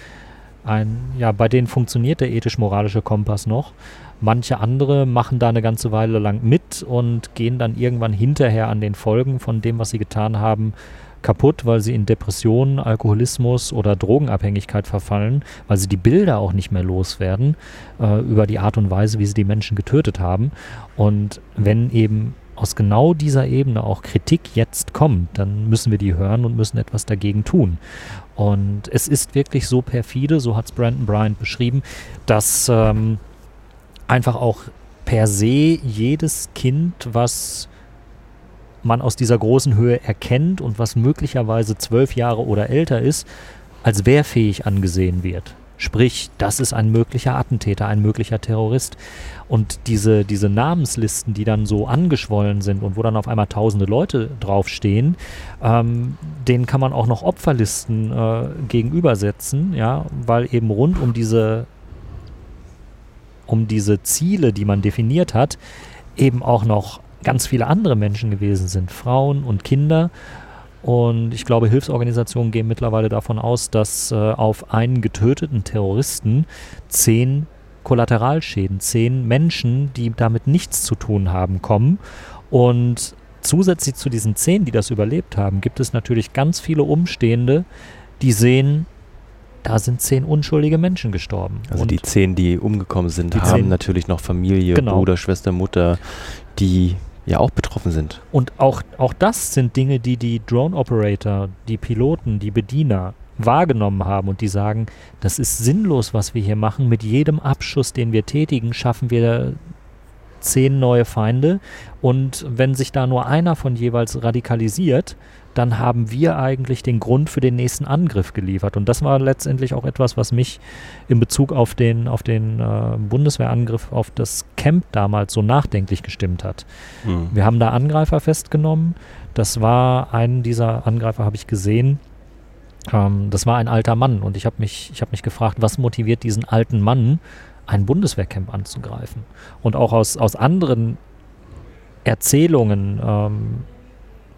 ein, ja, bei denen funktioniert der ethisch-moralische Kompass noch. Manche andere machen da eine ganze Weile lang mit und gehen dann irgendwann hinterher an den Folgen von dem, was sie getan haben, kaputt, weil sie in Depressionen, Alkoholismus oder Drogenabhängigkeit verfallen, weil sie die Bilder auch nicht mehr loswerden äh, über die Art und Weise, wie sie die Menschen getötet haben. Und wenn eben aus genau dieser Ebene auch Kritik jetzt kommt, dann müssen wir die hören und müssen etwas dagegen tun. Und es ist wirklich so perfide, so hat es Brandon Bryant beschrieben, dass ähm, einfach auch per se jedes Kind, was man aus dieser großen Höhe erkennt und was möglicherweise zwölf Jahre oder älter ist, als wehrfähig angesehen wird. Sprich, das ist ein möglicher Attentäter, ein möglicher Terrorist. Und diese, diese Namenslisten, die dann so angeschwollen sind und wo dann auf einmal tausende Leute draufstehen, ähm, denen kann man auch noch Opferlisten äh, gegenübersetzen, ja, weil eben rund um diese, um diese Ziele, die man definiert hat, eben auch noch ganz viele andere Menschen gewesen sind, Frauen und Kinder und ich glaube, Hilfsorganisationen gehen mittlerweile davon aus, dass äh, auf einen getöteten Terroristen zehn Kollateralschäden, zehn Menschen, die damit nichts zu tun haben, kommen. Und zusätzlich zu diesen zehn, die das überlebt haben, gibt es natürlich ganz viele Umstehende, die sehen, da sind zehn unschuldige Menschen gestorben. Also Und die zehn, die umgekommen sind, die haben natürlich noch Familie, genau. Bruder, Schwester, Mutter, die ja auch betroffen sind. Und auch, auch das sind Dinge, die die Drone-Operator, die Piloten, die Bediener wahrgenommen haben und die sagen, das ist sinnlos, was wir hier machen. Mit jedem Abschuss, den wir tätigen, schaffen wir zehn neue Feinde. Und wenn sich da nur einer von jeweils radikalisiert, dann haben wir eigentlich den Grund für den nächsten Angriff geliefert. Und das war letztendlich auch etwas, was mich in Bezug auf den, auf den äh, Bundeswehrangriff auf das Camp damals so nachdenklich gestimmt hat. Mhm. Wir haben da Angreifer festgenommen. Das war einen dieser Angreifer, habe ich gesehen. Ähm, das war ein alter Mann und ich habe mich, hab mich gefragt, was motiviert diesen alten Mann, ein Bundeswehrcamp anzugreifen? Und auch aus, aus anderen Erzählungen ähm,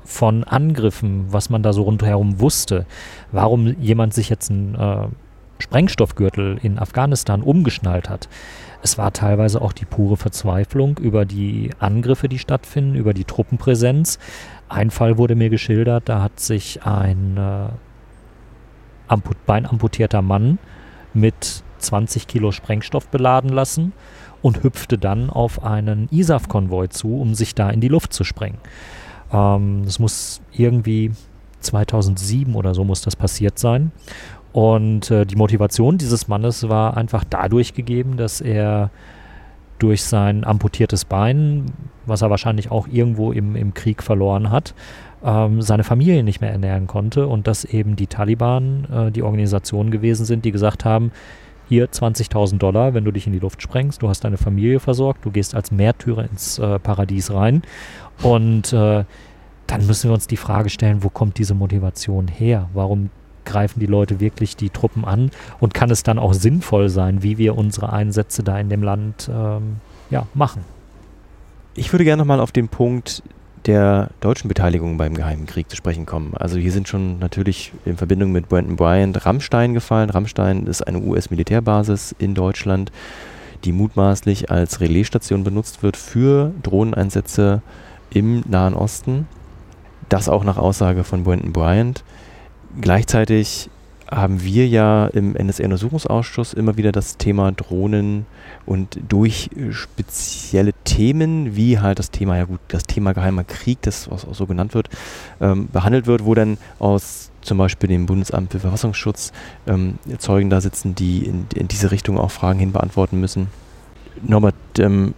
von Angriffen, was man da so rundherum wusste, warum jemand sich jetzt einen äh, Sprengstoffgürtel in Afghanistan umgeschnallt hat. Es war teilweise auch die pure Verzweiflung über die Angriffe, die stattfinden, über die Truppenpräsenz. Ein Fall wurde mir geschildert, da hat sich ein äh, amput beinamputierter Mann mit 20 Kilo Sprengstoff beladen lassen und hüpfte dann auf einen ISAF-Konvoi zu, um sich da in die Luft zu sprengen. Ähm, das muss irgendwie 2007 oder so muss das passiert sein. Und äh, die Motivation dieses Mannes war einfach dadurch gegeben, dass er durch sein amputiertes Bein, was er wahrscheinlich auch irgendwo im, im Krieg verloren hat, ähm, seine Familie nicht mehr ernähren konnte und dass eben die Taliban äh, die Organisation gewesen sind, die gesagt haben, hier 20.000 Dollar, wenn du dich in die Luft sprengst, du hast deine Familie versorgt, du gehst als Märtyrer ins äh, Paradies rein und äh, dann müssen wir uns die Frage stellen, wo kommt diese Motivation her? Warum greifen die Leute wirklich die Truppen an? Und kann es dann auch sinnvoll sein, wie wir unsere Einsätze da in dem Land ähm, ja, machen? Ich würde gerne nochmal auf den Punkt der deutschen Beteiligung beim Geheimen Krieg zu sprechen kommen. Also hier sind schon natürlich in Verbindung mit Brandon Bryant Rammstein gefallen. Rammstein ist eine US-Militärbasis in Deutschland, die mutmaßlich als Relaisstation benutzt wird für Drohneneinsätze im Nahen Osten. Das auch nach Aussage von Brenton Bryant. Gleichzeitig haben wir ja im NSA-Untersuchungsausschuss immer wieder das Thema Drohnen und durch spezielle Themen, wie halt das Thema, ja gut, das Thema geheimer Krieg, das was auch so genannt wird, ähm, behandelt wird, wo dann aus zum Beispiel dem Bundesamt für Verfassungsschutz ähm, Zeugen da sitzen, die in, in, diese Richtung auch Fragen hin beantworten müssen. Norbert, ähm,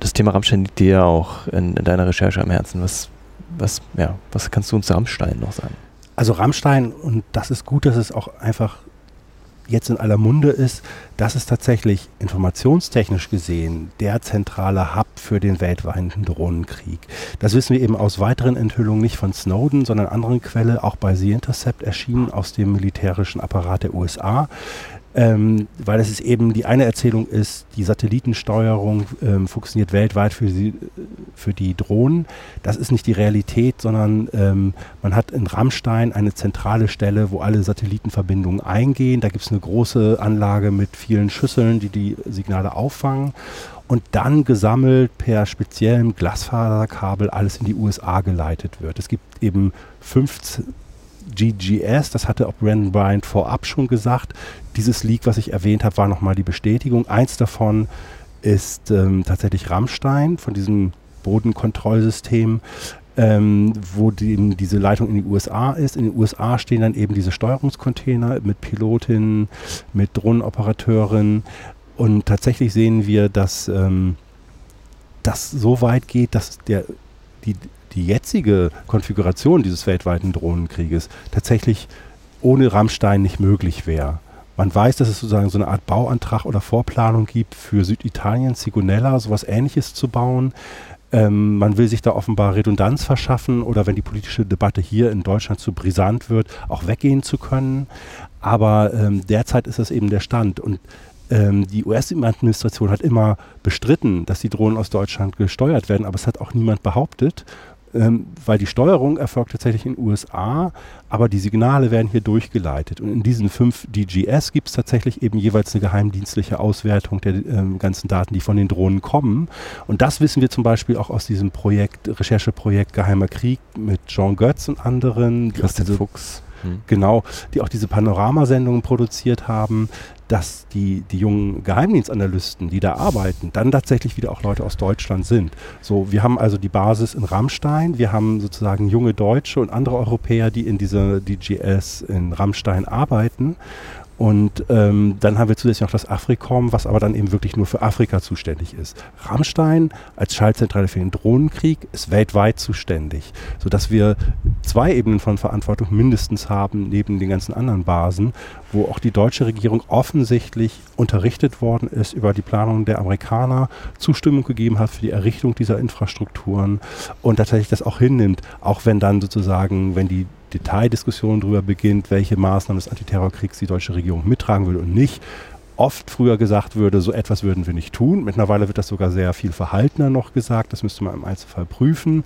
das Thema Rammstein liegt dir ja auch in, in, deiner Recherche am Herzen. Was, was, ja, was kannst du uns zu Rammstein noch sagen? Also Rammstein, und das ist gut, dass es auch einfach jetzt in aller Munde ist, das ist tatsächlich informationstechnisch gesehen der zentrale Hub für den weltweiten Drohnenkrieg. Das wissen wir eben aus weiteren Enthüllungen nicht von Snowden, sondern anderen Quellen, auch bei The Intercept erschienen aus dem militärischen Apparat der USA ähm, weil es ist eben die eine Erzählung ist, die Satellitensteuerung ähm, funktioniert weltweit für die, für die Drohnen. Das ist nicht die Realität, sondern ähm, man hat in Rammstein eine zentrale Stelle, wo alle Satellitenverbindungen eingehen. Da gibt es eine große Anlage mit vielen Schüsseln, die die Signale auffangen und dann gesammelt per speziellem Glasfaserkabel alles in die USA geleitet wird. Es gibt eben 15 GGS, das hatte auch Brandon Bryant vorab schon gesagt. Dieses Leak, was ich erwähnt habe, war nochmal die Bestätigung. Eins davon ist ähm, tatsächlich Rammstein von diesem Bodenkontrollsystem, ähm, wo die, diese Leitung in die USA ist. In den USA stehen dann eben diese Steuerungscontainer mit Pilotinnen, mit Drohnenoperateuren. Und tatsächlich sehen wir, dass ähm, das so weit geht, dass der, die die jetzige Konfiguration dieses weltweiten Drohnenkrieges tatsächlich ohne Rammstein nicht möglich wäre. Man weiß, dass es sozusagen so eine Art Bauantrag oder Vorplanung gibt, für Süditalien, Sigonella, sowas ähnliches zu bauen. Ähm, man will sich da offenbar Redundanz verschaffen oder wenn die politische Debatte hier in Deutschland zu brisant wird, auch weggehen zu können. Aber ähm, derzeit ist das eben der Stand. Und ähm, die US-Administration hat immer bestritten, dass die Drohnen aus Deutschland gesteuert werden, aber es hat auch niemand behauptet ähm, weil die Steuerung erfolgt tatsächlich in den USA, aber die Signale werden hier durchgeleitet. Und in diesen fünf DGS gibt es tatsächlich eben jeweils eine geheimdienstliche Auswertung der ähm, ganzen Daten, die von den Drohnen kommen. Und das wissen wir zum Beispiel auch aus diesem Projekt, Rechercheprojekt Geheimer Krieg mit Jean Götz und anderen. Christian Fuchs. Hm. Genau, die auch diese Panoramasendungen produziert haben, dass die, die jungen Geheimdienstanalysten, die da arbeiten, dann tatsächlich wieder auch Leute aus Deutschland sind. So, wir haben also die Basis in Rammstein, wir haben sozusagen junge Deutsche und andere Europäer, die in dieser DGS in Rammstein arbeiten und ähm, dann haben wir zusätzlich noch das Afrikom, was aber dann eben wirklich nur für Afrika zuständig ist. Rammstein als Schaltzentrale für den Drohnenkrieg ist weltweit zuständig, sodass wir zwei Ebenen von Verantwortung mindestens haben, neben den ganzen anderen Basen, wo auch die deutsche Regierung offensichtlich unterrichtet worden ist über die Planung der Amerikaner, Zustimmung gegeben hat für die Errichtung dieser Infrastrukturen und tatsächlich das auch hinnimmt, auch wenn dann sozusagen, wenn die Detaildiskussion darüber beginnt, welche Maßnahmen des Antiterrorkriegs die deutsche Regierung mittragen würde und nicht. Oft früher gesagt würde, so etwas würden wir nicht tun. Mittlerweile wird das sogar sehr viel verhaltener noch gesagt. Das müsste man im Einzelfall prüfen.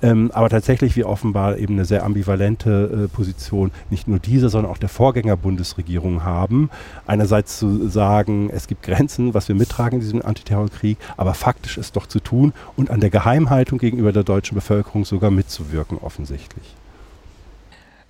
Ähm, aber tatsächlich wie offenbar eben eine sehr ambivalente äh, Position nicht nur diese, sondern auch der Vorgänger Bundesregierung haben. Einerseits zu sagen, es gibt Grenzen, was wir mittragen in diesem Antiterrorkrieg, aber faktisch ist doch zu tun und an der Geheimhaltung gegenüber der deutschen Bevölkerung sogar mitzuwirken offensichtlich.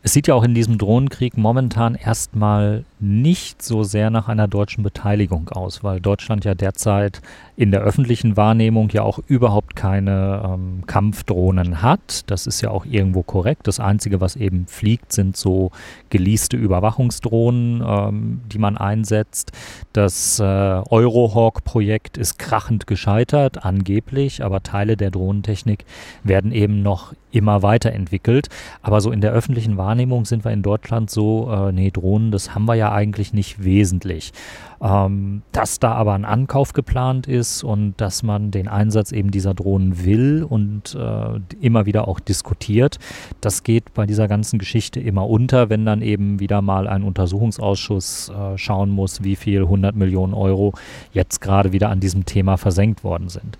Es sieht ja auch in diesem Drohnenkrieg momentan erstmal nicht so sehr nach einer deutschen Beteiligung aus, weil Deutschland ja derzeit in der öffentlichen Wahrnehmung ja auch überhaupt keine ähm, Kampfdrohnen hat. Das ist ja auch irgendwo korrekt. Das Einzige, was eben fliegt, sind so geleaste Überwachungsdrohnen, ähm, die man einsetzt. Das äh, Eurohawk-Projekt ist krachend gescheitert, angeblich, aber Teile der Drohnentechnik werden eben noch immer weiterentwickelt. Aber so in der öffentlichen Wahrnehmung sind wir in Deutschland so, äh, nee, Drohnen, das haben wir ja eigentlich nicht wesentlich. Ähm, dass da aber ein Ankauf geplant ist und dass man den Einsatz eben dieser Drohnen will und äh, immer wieder auch diskutiert, das geht bei dieser ganzen Geschichte immer unter, wenn dann eben wieder mal ein Untersuchungsausschuss äh, schauen muss, wie viel 100 Millionen Euro jetzt gerade wieder an diesem Thema versenkt worden sind.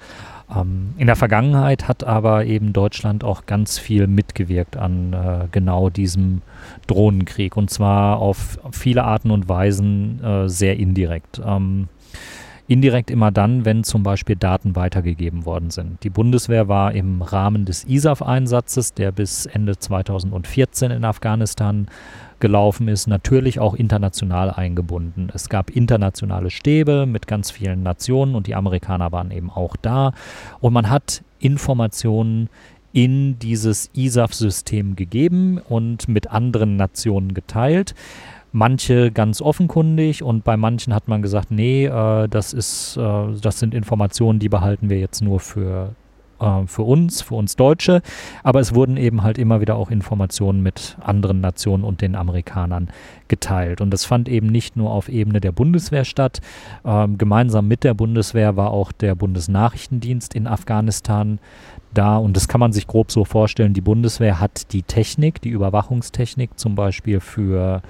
Ähm, in der Vergangenheit hat aber eben Deutschland auch ganz viel mitgewirkt an äh, genau diesem Drohnenkrieg und zwar auf viele Arten und Weisen äh, sehr indirekt. Ähm, indirekt immer dann, wenn zum Beispiel Daten weitergegeben worden sind. Die Bundeswehr war im Rahmen des ISAF-Einsatzes, der bis Ende 2014 in Afghanistan gelaufen ist, natürlich auch international eingebunden. Es gab internationale Stäbe mit ganz vielen Nationen und die Amerikaner waren eben auch da. Und man hat Informationen in dieses ISAF-System gegeben und mit anderen Nationen geteilt. Manche ganz offenkundig und bei manchen hat man gesagt, nee, äh, das ist, äh, das sind Informationen, die behalten wir jetzt nur für äh, für uns, für uns Deutsche, aber es wurden eben halt immer wieder auch Informationen mit anderen Nationen und den Amerikanern geteilt. Und das fand eben nicht nur auf Ebene der Bundeswehr statt. Ähm, gemeinsam mit der Bundeswehr war auch der Bundesnachrichtendienst in Afghanistan da und das kann man sich grob so vorstellen. Die Bundeswehr hat die Technik, die Überwachungstechnik zum Beispiel für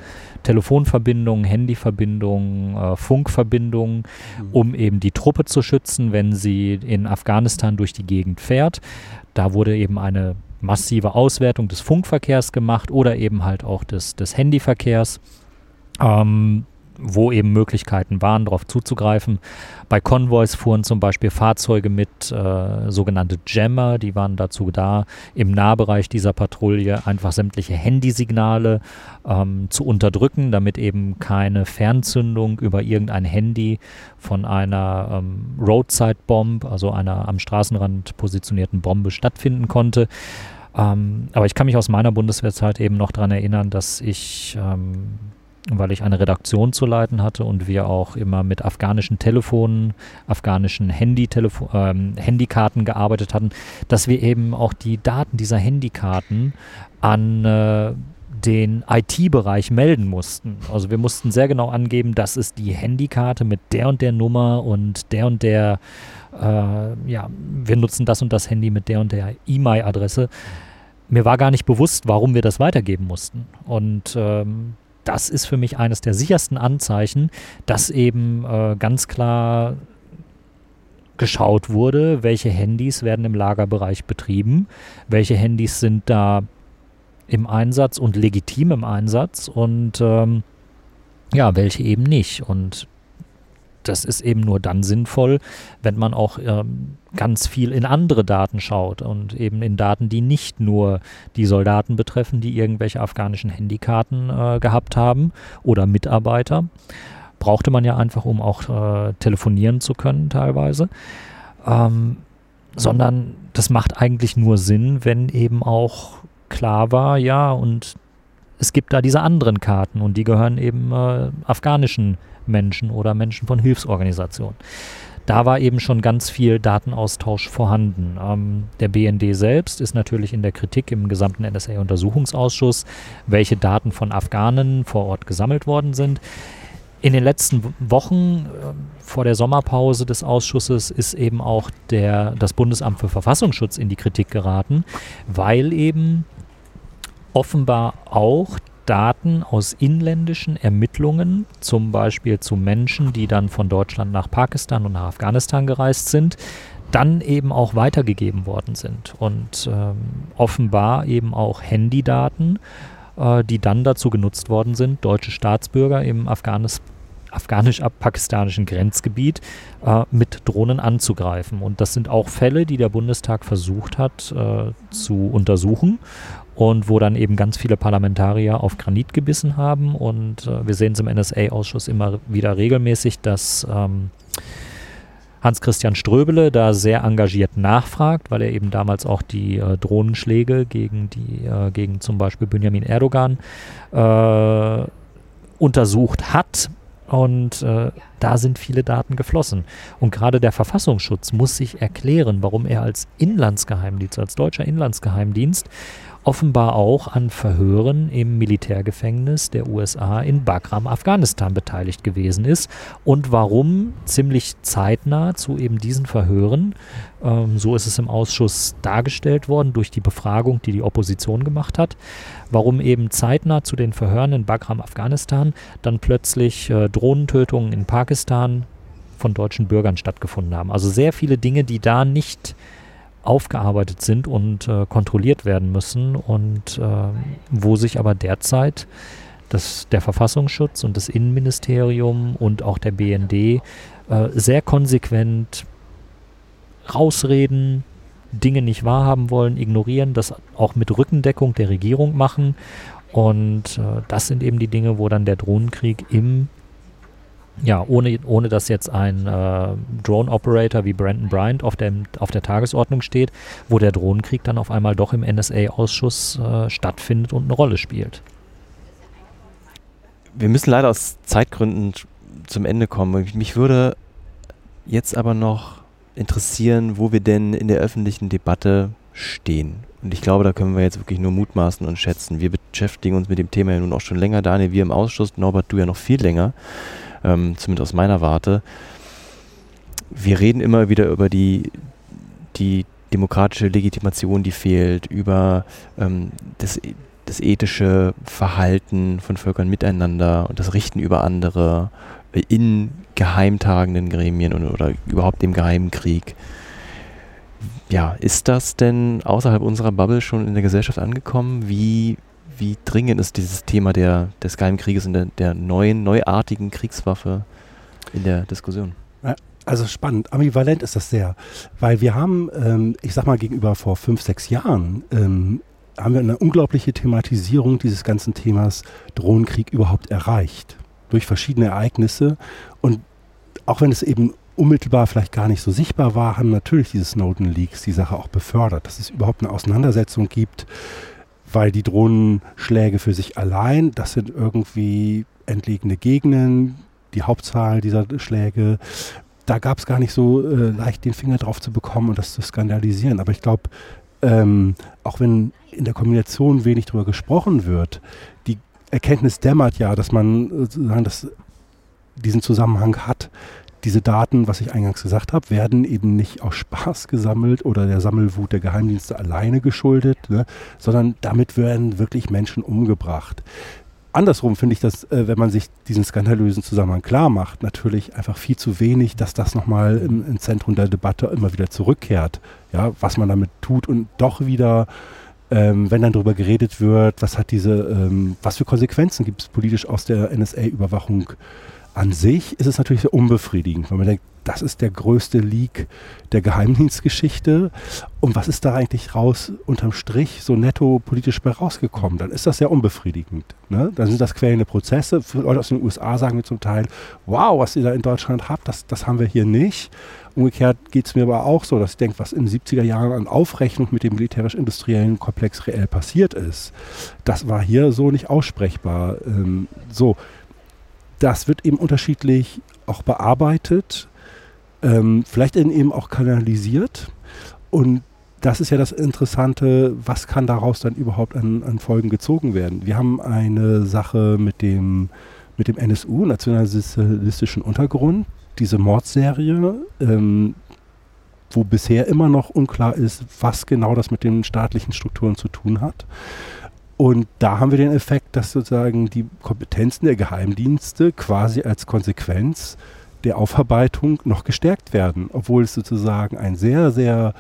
Telefonverbindungen, Handyverbindungen, äh, Funkverbindungen, mhm. um eben die Truppe zu schützen, wenn sie in Afghanistan durch die Gegend fährt. Da wurde eben eine massive Auswertung des Funkverkehrs gemacht oder eben halt auch des, des Handyverkehrs. Ähm, wo eben Möglichkeiten waren, darauf zuzugreifen. Bei Konvois fuhren zum Beispiel Fahrzeuge mit, äh, sogenannte Jammer, die waren dazu da, im Nahbereich dieser Patrouille einfach sämtliche Handysignale ähm, zu unterdrücken, damit eben keine Fernzündung über irgendein Handy von einer ähm, Roadside Bomb, also einer am Straßenrand positionierten Bombe stattfinden konnte. Ähm, aber ich kann mich aus meiner Bundeswehrzeit eben noch daran erinnern, dass ich ähm, weil ich eine Redaktion zu leiten hatte und wir auch immer mit afghanischen Telefonen, afghanischen Handy ähm, Handykarten gearbeitet hatten, dass wir eben auch die Daten dieser Handykarten an äh, den IT-Bereich melden mussten. Also wir mussten sehr genau angeben, das ist die Handykarte mit der und der Nummer und der und der, äh, ja, wir nutzen das und das Handy mit der und der E-Mail-Adresse. Mir war gar nicht bewusst, warum wir das weitergeben mussten. Und ähm, das ist für mich eines der sichersten Anzeichen, dass eben äh, ganz klar geschaut wurde, welche Handys werden im Lagerbereich betrieben, welche Handys sind da im Einsatz und legitim im Einsatz und ähm, ja, welche eben nicht. Und das ist eben nur dann sinnvoll, wenn man auch ähm, ganz viel in andere Daten schaut und eben in Daten, die nicht nur die Soldaten betreffen, die irgendwelche afghanischen Handykarten äh, gehabt haben oder Mitarbeiter. Brauchte man ja einfach, um auch äh, telefonieren zu können teilweise. Ähm, sondern das macht eigentlich nur Sinn, wenn eben auch klar war, ja, und es gibt da diese anderen Karten und die gehören eben äh, afghanischen Menschen oder Menschen von Hilfsorganisationen. Da war eben schon ganz viel Datenaustausch vorhanden. Ähm, der BND selbst ist natürlich in der Kritik im gesamten NSA-Untersuchungsausschuss, welche Daten von Afghanen vor Ort gesammelt worden sind. In den letzten Wochen äh, vor der Sommerpause des Ausschusses ist eben auch der, das Bundesamt für Verfassungsschutz in die Kritik geraten, weil eben offenbar auch Daten aus inländischen Ermittlungen, zum Beispiel zu Menschen, die dann von Deutschland nach Pakistan und nach Afghanistan gereist sind, dann eben auch weitergegeben worden sind. Und ähm, offenbar eben auch Handydaten, äh, die dann dazu genutzt worden sind, deutsche Staatsbürger im Afghanis afghanisch-pakistanischen Grenzgebiet äh, mit Drohnen anzugreifen. Und das sind auch Fälle, die der Bundestag versucht hat äh, zu untersuchen und wo dann eben ganz viele Parlamentarier auf Granit gebissen haben. Und äh, wir sehen es im NSA-Ausschuss immer wieder regelmäßig, dass ähm, Hans-Christian Ströbele da sehr engagiert nachfragt, weil er eben damals auch die äh, Drohnenschläge gegen die, äh, gegen zum Beispiel Benjamin Erdogan äh, untersucht hat. Und äh, da sind viele Daten geflossen. Und gerade der Verfassungsschutz muss sich erklären, warum er als Inlandsgeheimdienst, als deutscher Inlandsgeheimdienst offenbar auch an Verhören im Militärgefängnis der USA in Bagram, Afghanistan beteiligt gewesen ist und warum ziemlich zeitnah zu eben diesen Verhören, ähm, so ist es im Ausschuss dargestellt worden durch die Befragung, die die Opposition gemacht hat, warum eben zeitnah zu den Verhören in Bagram, Afghanistan dann plötzlich äh, Drohnentötungen in Pakistan von deutschen Bürgern stattgefunden haben. Also sehr viele Dinge, die da nicht aufgearbeitet sind und äh, kontrolliert werden müssen und äh, wo sich aber derzeit das, der Verfassungsschutz und das Innenministerium und auch der BND äh, sehr konsequent rausreden, Dinge nicht wahrhaben wollen, ignorieren, das auch mit Rückendeckung der Regierung machen. Und äh, das sind eben die Dinge, wo dann der Drohnenkrieg im ja, ohne, ohne dass jetzt ein äh, Drone-Operator wie Brandon Bryant auf, dem, auf der Tagesordnung steht, wo der Drohnenkrieg dann auf einmal doch im NSA-Ausschuss äh, stattfindet und eine Rolle spielt. Wir müssen leider aus Zeitgründen zum Ende kommen. Mich würde jetzt aber noch interessieren, wo wir denn in der öffentlichen Debatte stehen. Und ich glaube, da können wir jetzt wirklich nur mutmaßen und schätzen. Wir beschäftigen uns mit dem Thema ja nun auch schon länger. Daniel, wir im Ausschuss, Norbert, du ja noch viel länger, ähm, zumindest aus meiner Warte. Wir reden immer wieder über die, die demokratische Legitimation, die fehlt, über ähm, das, das ethische Verhalten von Völkern miteinander und das Richten über andere in geheimtagenden Gremien und, oder überhaupt dem geheimen Krieg. Ja, ist das denn außerhalb unserer Bubble schon in der Gesellschaft angekommen? Wie, wie dringend ist dieses Thema der, des geheimen Krieges und der, der neuen, neuartigen Kriegswaffe in der Diskussion? Also spannend, ambivalent ist das sehr, weil wir haben, ähm, ich sag mal gegenüber vor fünf, sechs Jahren, ähm, haben wir eine unglaubliche Thematisierung dieses ganzen Themas Drohnenkrieg überhaupt erreicht. Durch verschiedene Ereignisse. Und auch wenn es eben unmittelbar vielleicht gar nicht so sichtbar war, haben natürlich diese Snowden-Leaks die Sache auch befördert, dass es überhaupt eine Auseinandersetzung gibt, weil die Drohnenschläge für sich allein, das sind irgendwie entlegene Gegenden, die Hauptzahl dieser Schläge da gab es gar nicht so äh, leicht den Finger drauf zu bekommen und das zu skandalisieren. Aber ich glaube, ähm, auch wenn in der Kombination wenig darüber gesprochen wird, die Erkenntnis dämmert ja, dass man sozusagen das, diesen Zusammenhang hat. Diese Daten, was ich eingangs gesagt habe, werden eben nicht aus Spaß gesammelt oder der Sammelwut der Geheimdienste alleine geschuldet, ne, sondern damit werden wirklich Menschen umgebracht andersrum finde ich das, äh, wenn man sich diesen skandalösen Zusammenhang klar macht, natürlich einfach viel zu wenig, dass das nochmal im, im Zentrum der Debatte immer wieder zurückkehrt. Ja, was man damit tut und doch wieder, ähm, wenn dann darüber geredet wird, was hat diese, ähm, was für Konsequenzen gibt es politisch aus der NSA-Überwachung an sich, ist es natürlich sehr unbefriedigend, weil man denkt, das ist der größte Leak der Geheimdienstgeschichte. Und was ist da eigentlich raus unterm Strich so netto politisch bei rausgekommen? Dann ist das sehr unbefriedigend. Ne? Dann sind das quälende Prozesse. Leute aus den USA sagen mir zum Teil, wow, was ihr da in Deutschland habt, das, das haben wir hier nicht. Umgekehrt geht es mir aber auch so, dass ich denke, was in den 70er Jahren an Aufrechnung mit dem militärisch-industriellen Komplex reell passiert ist, das war hier so nicht aussprechbar. Ähm, so, das wird eben unterschiedlich auch bearbeitet ähm, vielleicht eben auch kanalisiert. Und das ist ja das Interessante, was kann daraus dann überhaupt an, an Folgen gezogen werden. Wir haben eine Sache mit dem, mit dem NSU, nationalsozialistischen Untergrund, diese Mordserie, ähm, wo bisher immer noch unklar ist, was genau das mit den staatlichen Strukturen zu tun hat. Und da haben wir den Effekt, dass sozusagen die Kompetenzen der Geheimdienste quasi als Konsequenz der Aufarbeitung noch gestärkt werden, obwohl es sozusagen eine sehr, sehr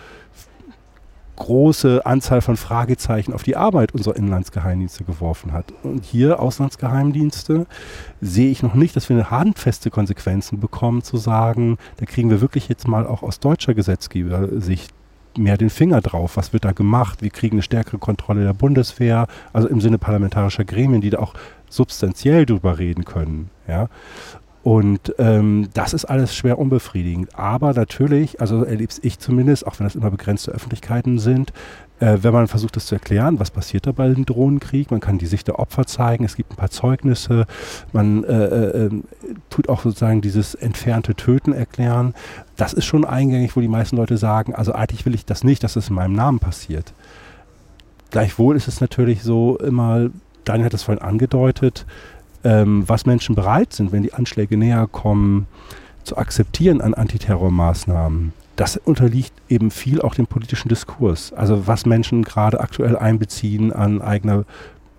große Anzahl von Fragezeichen auf die Arbeit unserer Inlandsgeheimdienste geworfen hat. Und hier Auslandsgeheimdienste sehe ich noch nicht, dass wir eine handfeste Konsequenzen bekommen, zu sagen, da kriegen wir wirklich jetzt mal auch aus deutscher Gesetzgebersicht mehr den Finger drauf. Was wird da gemacht? Wir kriegen eine stärkere Kontrolle der Bundeswehr, also im Sinne parlamentarischer Gremien, die da auch substanziell drüber reden können. Ja? Und ähm, das ist alles schwer unbefriedigend. Aber natürlich, also erlebe ich zumindest, auch wenn das immer begrenzte Öffentlichkeiten sind, äh, wenn man versucht, das zu erklären, was passiert da bei dem Drohnenkrieg, man kann die Sicht der Opfer zeigen, es gibt ein paar Zeugnisse, man äh, äh, ähm, tut auch sozusagen dieses entfernte Töten erklären. Das ist schon eingängig, wo die meisten Leute sagen, also eigentlich will ich das nicht, dass es das in meinem Namen passiert. Gleichwohl ist es natürlich so immer, Daniel hat das vorhin angedeutet, ähm, was Menschen bereit sind, wenn die Anschläge näher kommen, zu akzeptieren an Antiterrormaßnahmen. Das unterliegt eben viel auch dem politischen Diskurs. Also was Menschen gerade aktuell einbeziehen an eigener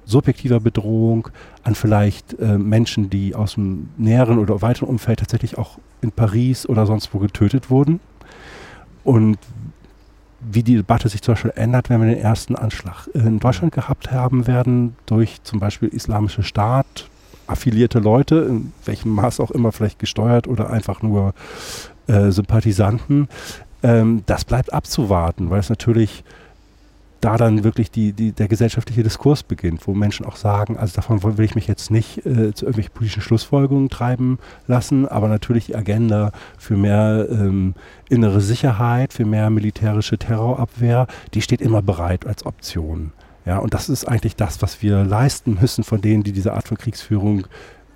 subjektiver Bedrohung, an vielleicht äh, Menschen, die aus dem näheren oder weiteren Umfeld tatsächlich auch in Paris oder sonst wo getötet wurden. Und wie die Debatte sich zum Beispiel ändert, wenn wir den ersten Anschlag in Deutschland gehabt haben werden, durch zum Beispiel Islamische Staat, affiliierte Leute, in welchem Maß auch immer vielleicht gesteuert oder einfach nur äh, Sympathisanten. Ähm, das bleibt abzuwarten, weil es natürlich da dann wirklich die, die, der gesellschaftliche Diskurs beginnt, wo Menschen auch sagen, also davon will ich mich jetzt nicht äh, zu irgendwelchen politischen Schlussfolgerungen treiben lassen, aber natürlich die Agenda für mehr ähm, innere Sicherheit, für mehr militärische Terrorabwehr, die steht immer bereit als Option. Ja, und das ist eigentlich das, was wir leisten müssen von denen, die diese Art von Kriegsführung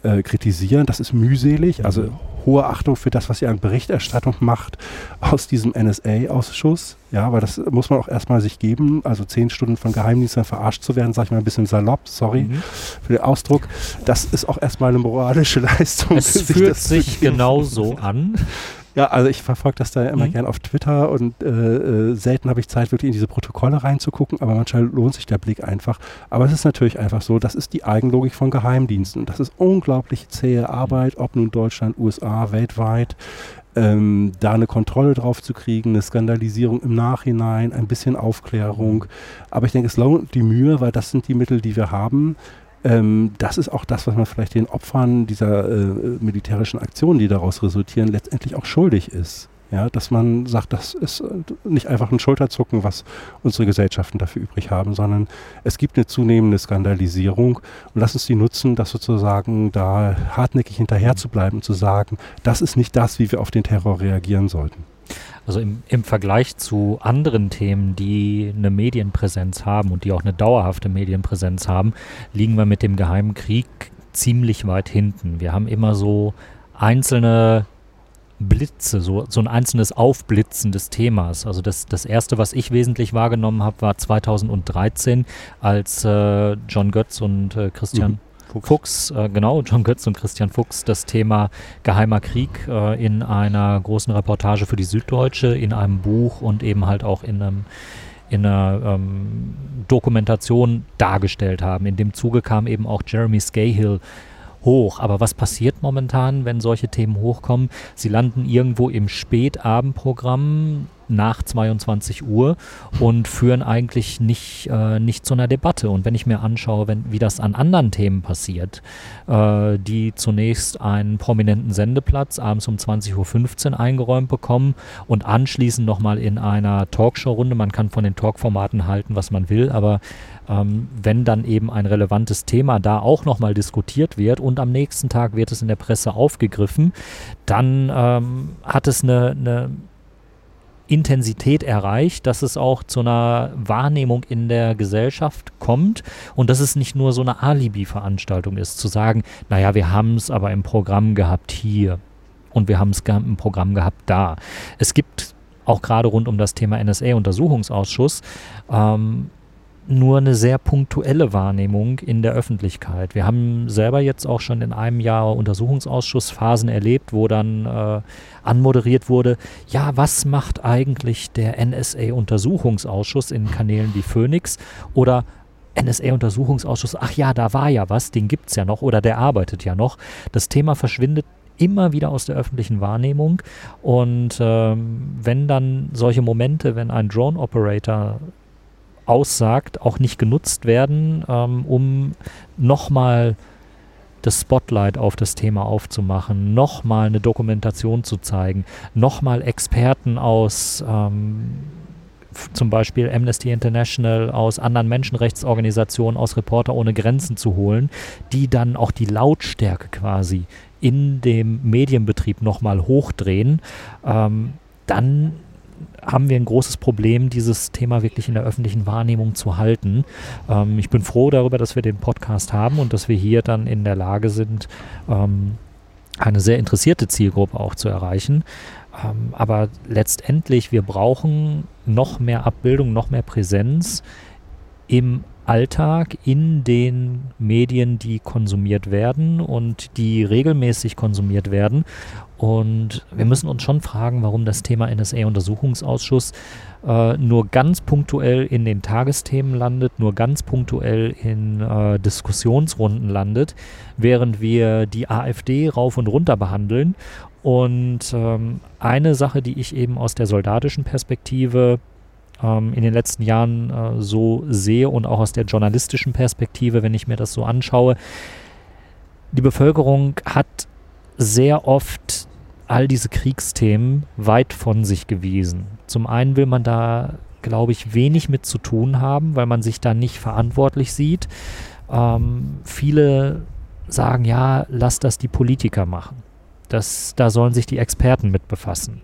äh, kritisieren. Das ist mühselig. Also mhm. hohe Achtung für das, was ihr an Berichterstattung macht aus diesem NSA-Ausschuss. Ja, weil das muss man auch erstmal sich geben. Also zehn Stunden von Geheimdiensten verarscht zu werden, sage ich mal ein bisschen salopp, sorry mhm. für den Ausdruck. Das ist auch erstmal eine moralische *laughs* Leistung. Es fühlt sich genauso an. Ja, also ich verfolge das da immer mhm. gern auf Twitter und äh, äh, selten habe ich Zeit, wirklich in diese Protokolle reinzugucken, aber manchmal lohnt sich der Blick einfach. Aber es ist natürlich einfach so, das ist die Eigenlogik von Geheimdiensten. Das ist unglaublich zähe Arbeit, ob nun Deutschland, USA, weltweit. Ähm, da eine Kontrolle drauf zu kriegen, eine Skandalisierung im Nachhinein, ein bisschen Aufklärung. Aber ich denke, es lohnt die Mühe, weil das sind die Mittel, die wir haben. Ähm, das ist auch das, was man vielleicht den Opfern dieser äh, militärischen Aktionen, die daraus resultieren, letztendlich auch schuldig ist. Ja, dass man sagt, das ist äh, nicht einfach ein Schulterzucken, was unsere Gesellschaften dafür übrig haben, sondern es gibt eine zunehmende Skandalisierung und lass uns die nutzen, das sozusagen da hartnäckig hinterher zu bleiben zu sagen, das ist nicht das, wie wir auf den Terror reagieren sollten. Also im, im Vergleich zu anderen Themen, die eine Medienpräsenz haben und die auch eine dauerhafte Medienpräsenz haben, liegen wir mit dem Geheimen Krieg ziemlich weit hinten. Wir haben immer so einzelne Blitze, so, so ein einzelnes Aufblitzen des Themas. Also das, das erste, was ich wesentlich wahrgenommen habe, war 2013, als äh, John Götz und äh, Christian mhm. Fuchs, Fuchs äh, genau, John Götz und Christian Fuchs, das Thema Geheimer Krieg äh, in einer großen Reportage für die Süddeutsche, in einem Buch und eben halt auch in einem in einer ähm, Dokumentation dargestellt haben. In dem Zuge kam eben auch Jeremy Scahill hoch. Aber was passiert momentan, wenn solche Themen hochkommen? Sie landen irgendwo im Spätabendprogramm nach 22 Uhr und führen eigentlich nicht, äh, nicht zu einer Debatte. Und wenn ich mir anschaue, wenn, wie das an anderen Themen passiert, äh, die zunächst einen prominenten Sendeplatz abends um 20.15 Uhr eingeräumt bekommen und anschließend nochmal in einer Talkshow-Runde, man kann von den Talkformaten halten, was man will, aber ähm, wenn dann eben ein relevantes Thema da auch nochmal diskutiert wird und am nächsten Tag wird es in der Presse aufgegriffen, dann ähm, hat es eine, eine Intensität erreicht, dass es auch zu einer Wahrnehmung in der Gesellschaft kommt und dass es nicht nur so eine Alibi-Veranstaltung ist, zu sagen, naja, wir haben es aber im Programm gehabt hier und wir haben es im Programm gehabt da. Es gibt auch gerade rund um das Thema NSA-Untersuchungsausschuss ähm, nur eine sehr punktuelle Wahrnehmung in der Öffentlichkeit. Wir haben selber jetzt auch schon in einem Jahr Untersuchungsausschussphasen erlebt, wo dann äh, anmoderiert wurde, ja, was macht eigentlich der NSA-Untersuchungsausschuss in Kanälen wie Phoenix oder NSA-Untersuchungsausschuss, ach ja, da war ja was, den gibt es ja noch oder der arbeitet ja noch. Das Thema verschwindet immer wieder aus der öffentlichen Wahrnehmung. Und ähm, wenn dann solche Momente, wenn ein Drone-Operator aussagt, auch nicht genutzt werden, ähm, um nochmal das Spotlight auf das Thema aufzumachen, nochmal eine Dokumentation zu zeigen, nochmal Experten aus ähm, zum Beispiel Amnesty International, aus anderen Menschenrechtsorganisationen, aus Reporter ohne Grenzen zu holen, die dann auch die Lautstärke quasi in dem Medienbetrieb nochmal hochdrehen, ähm, dann haben wir ein großes Problem, dieses Thema wirklich in der öffentlichen Wahrnehmung zu halten. Ähm, ich bin froh darüber, dass wir den Podcast haben und dass wir hier dann in der Lage sind, ähm, eine sehr interessierte Zielgruppe auch zu erreichen. Ähm, aber letztendlich, wir brauchen noch mehr Abbildung, noch mehr Präsenz im Alltag in den Medien, die konsumiert werden und die regelmäßig konsumiert werden. Und wir müssen uns schon fragen, warum das Thema NSA-Untersuchungsausschuss äh, nur ganz punktuell in den Tagesthemen landet, nur ganz punktuell in äh, Diskussionsrunden landet, während wir die AfD rauf und runter behandeln. Und ähm, eine Sache, die ich eben aus der soldatischen Perspektive ähm, in den letzten Jahren äh, so sehe und auch aus der journalistischen Perspektive, wenn ich mir das so anschaue, die Bevölkerung hat sehr oft all diese Kriegsthemen weit von sich gewiesen. Zum einen will man da, glaube ich, wenig mit zu tun haben, weil man sich da nicht verantwortlich sieht. Ähm, viele sagen, ja, lass das die Politiker machen. Das, da sollen sich die Experten mit befassen.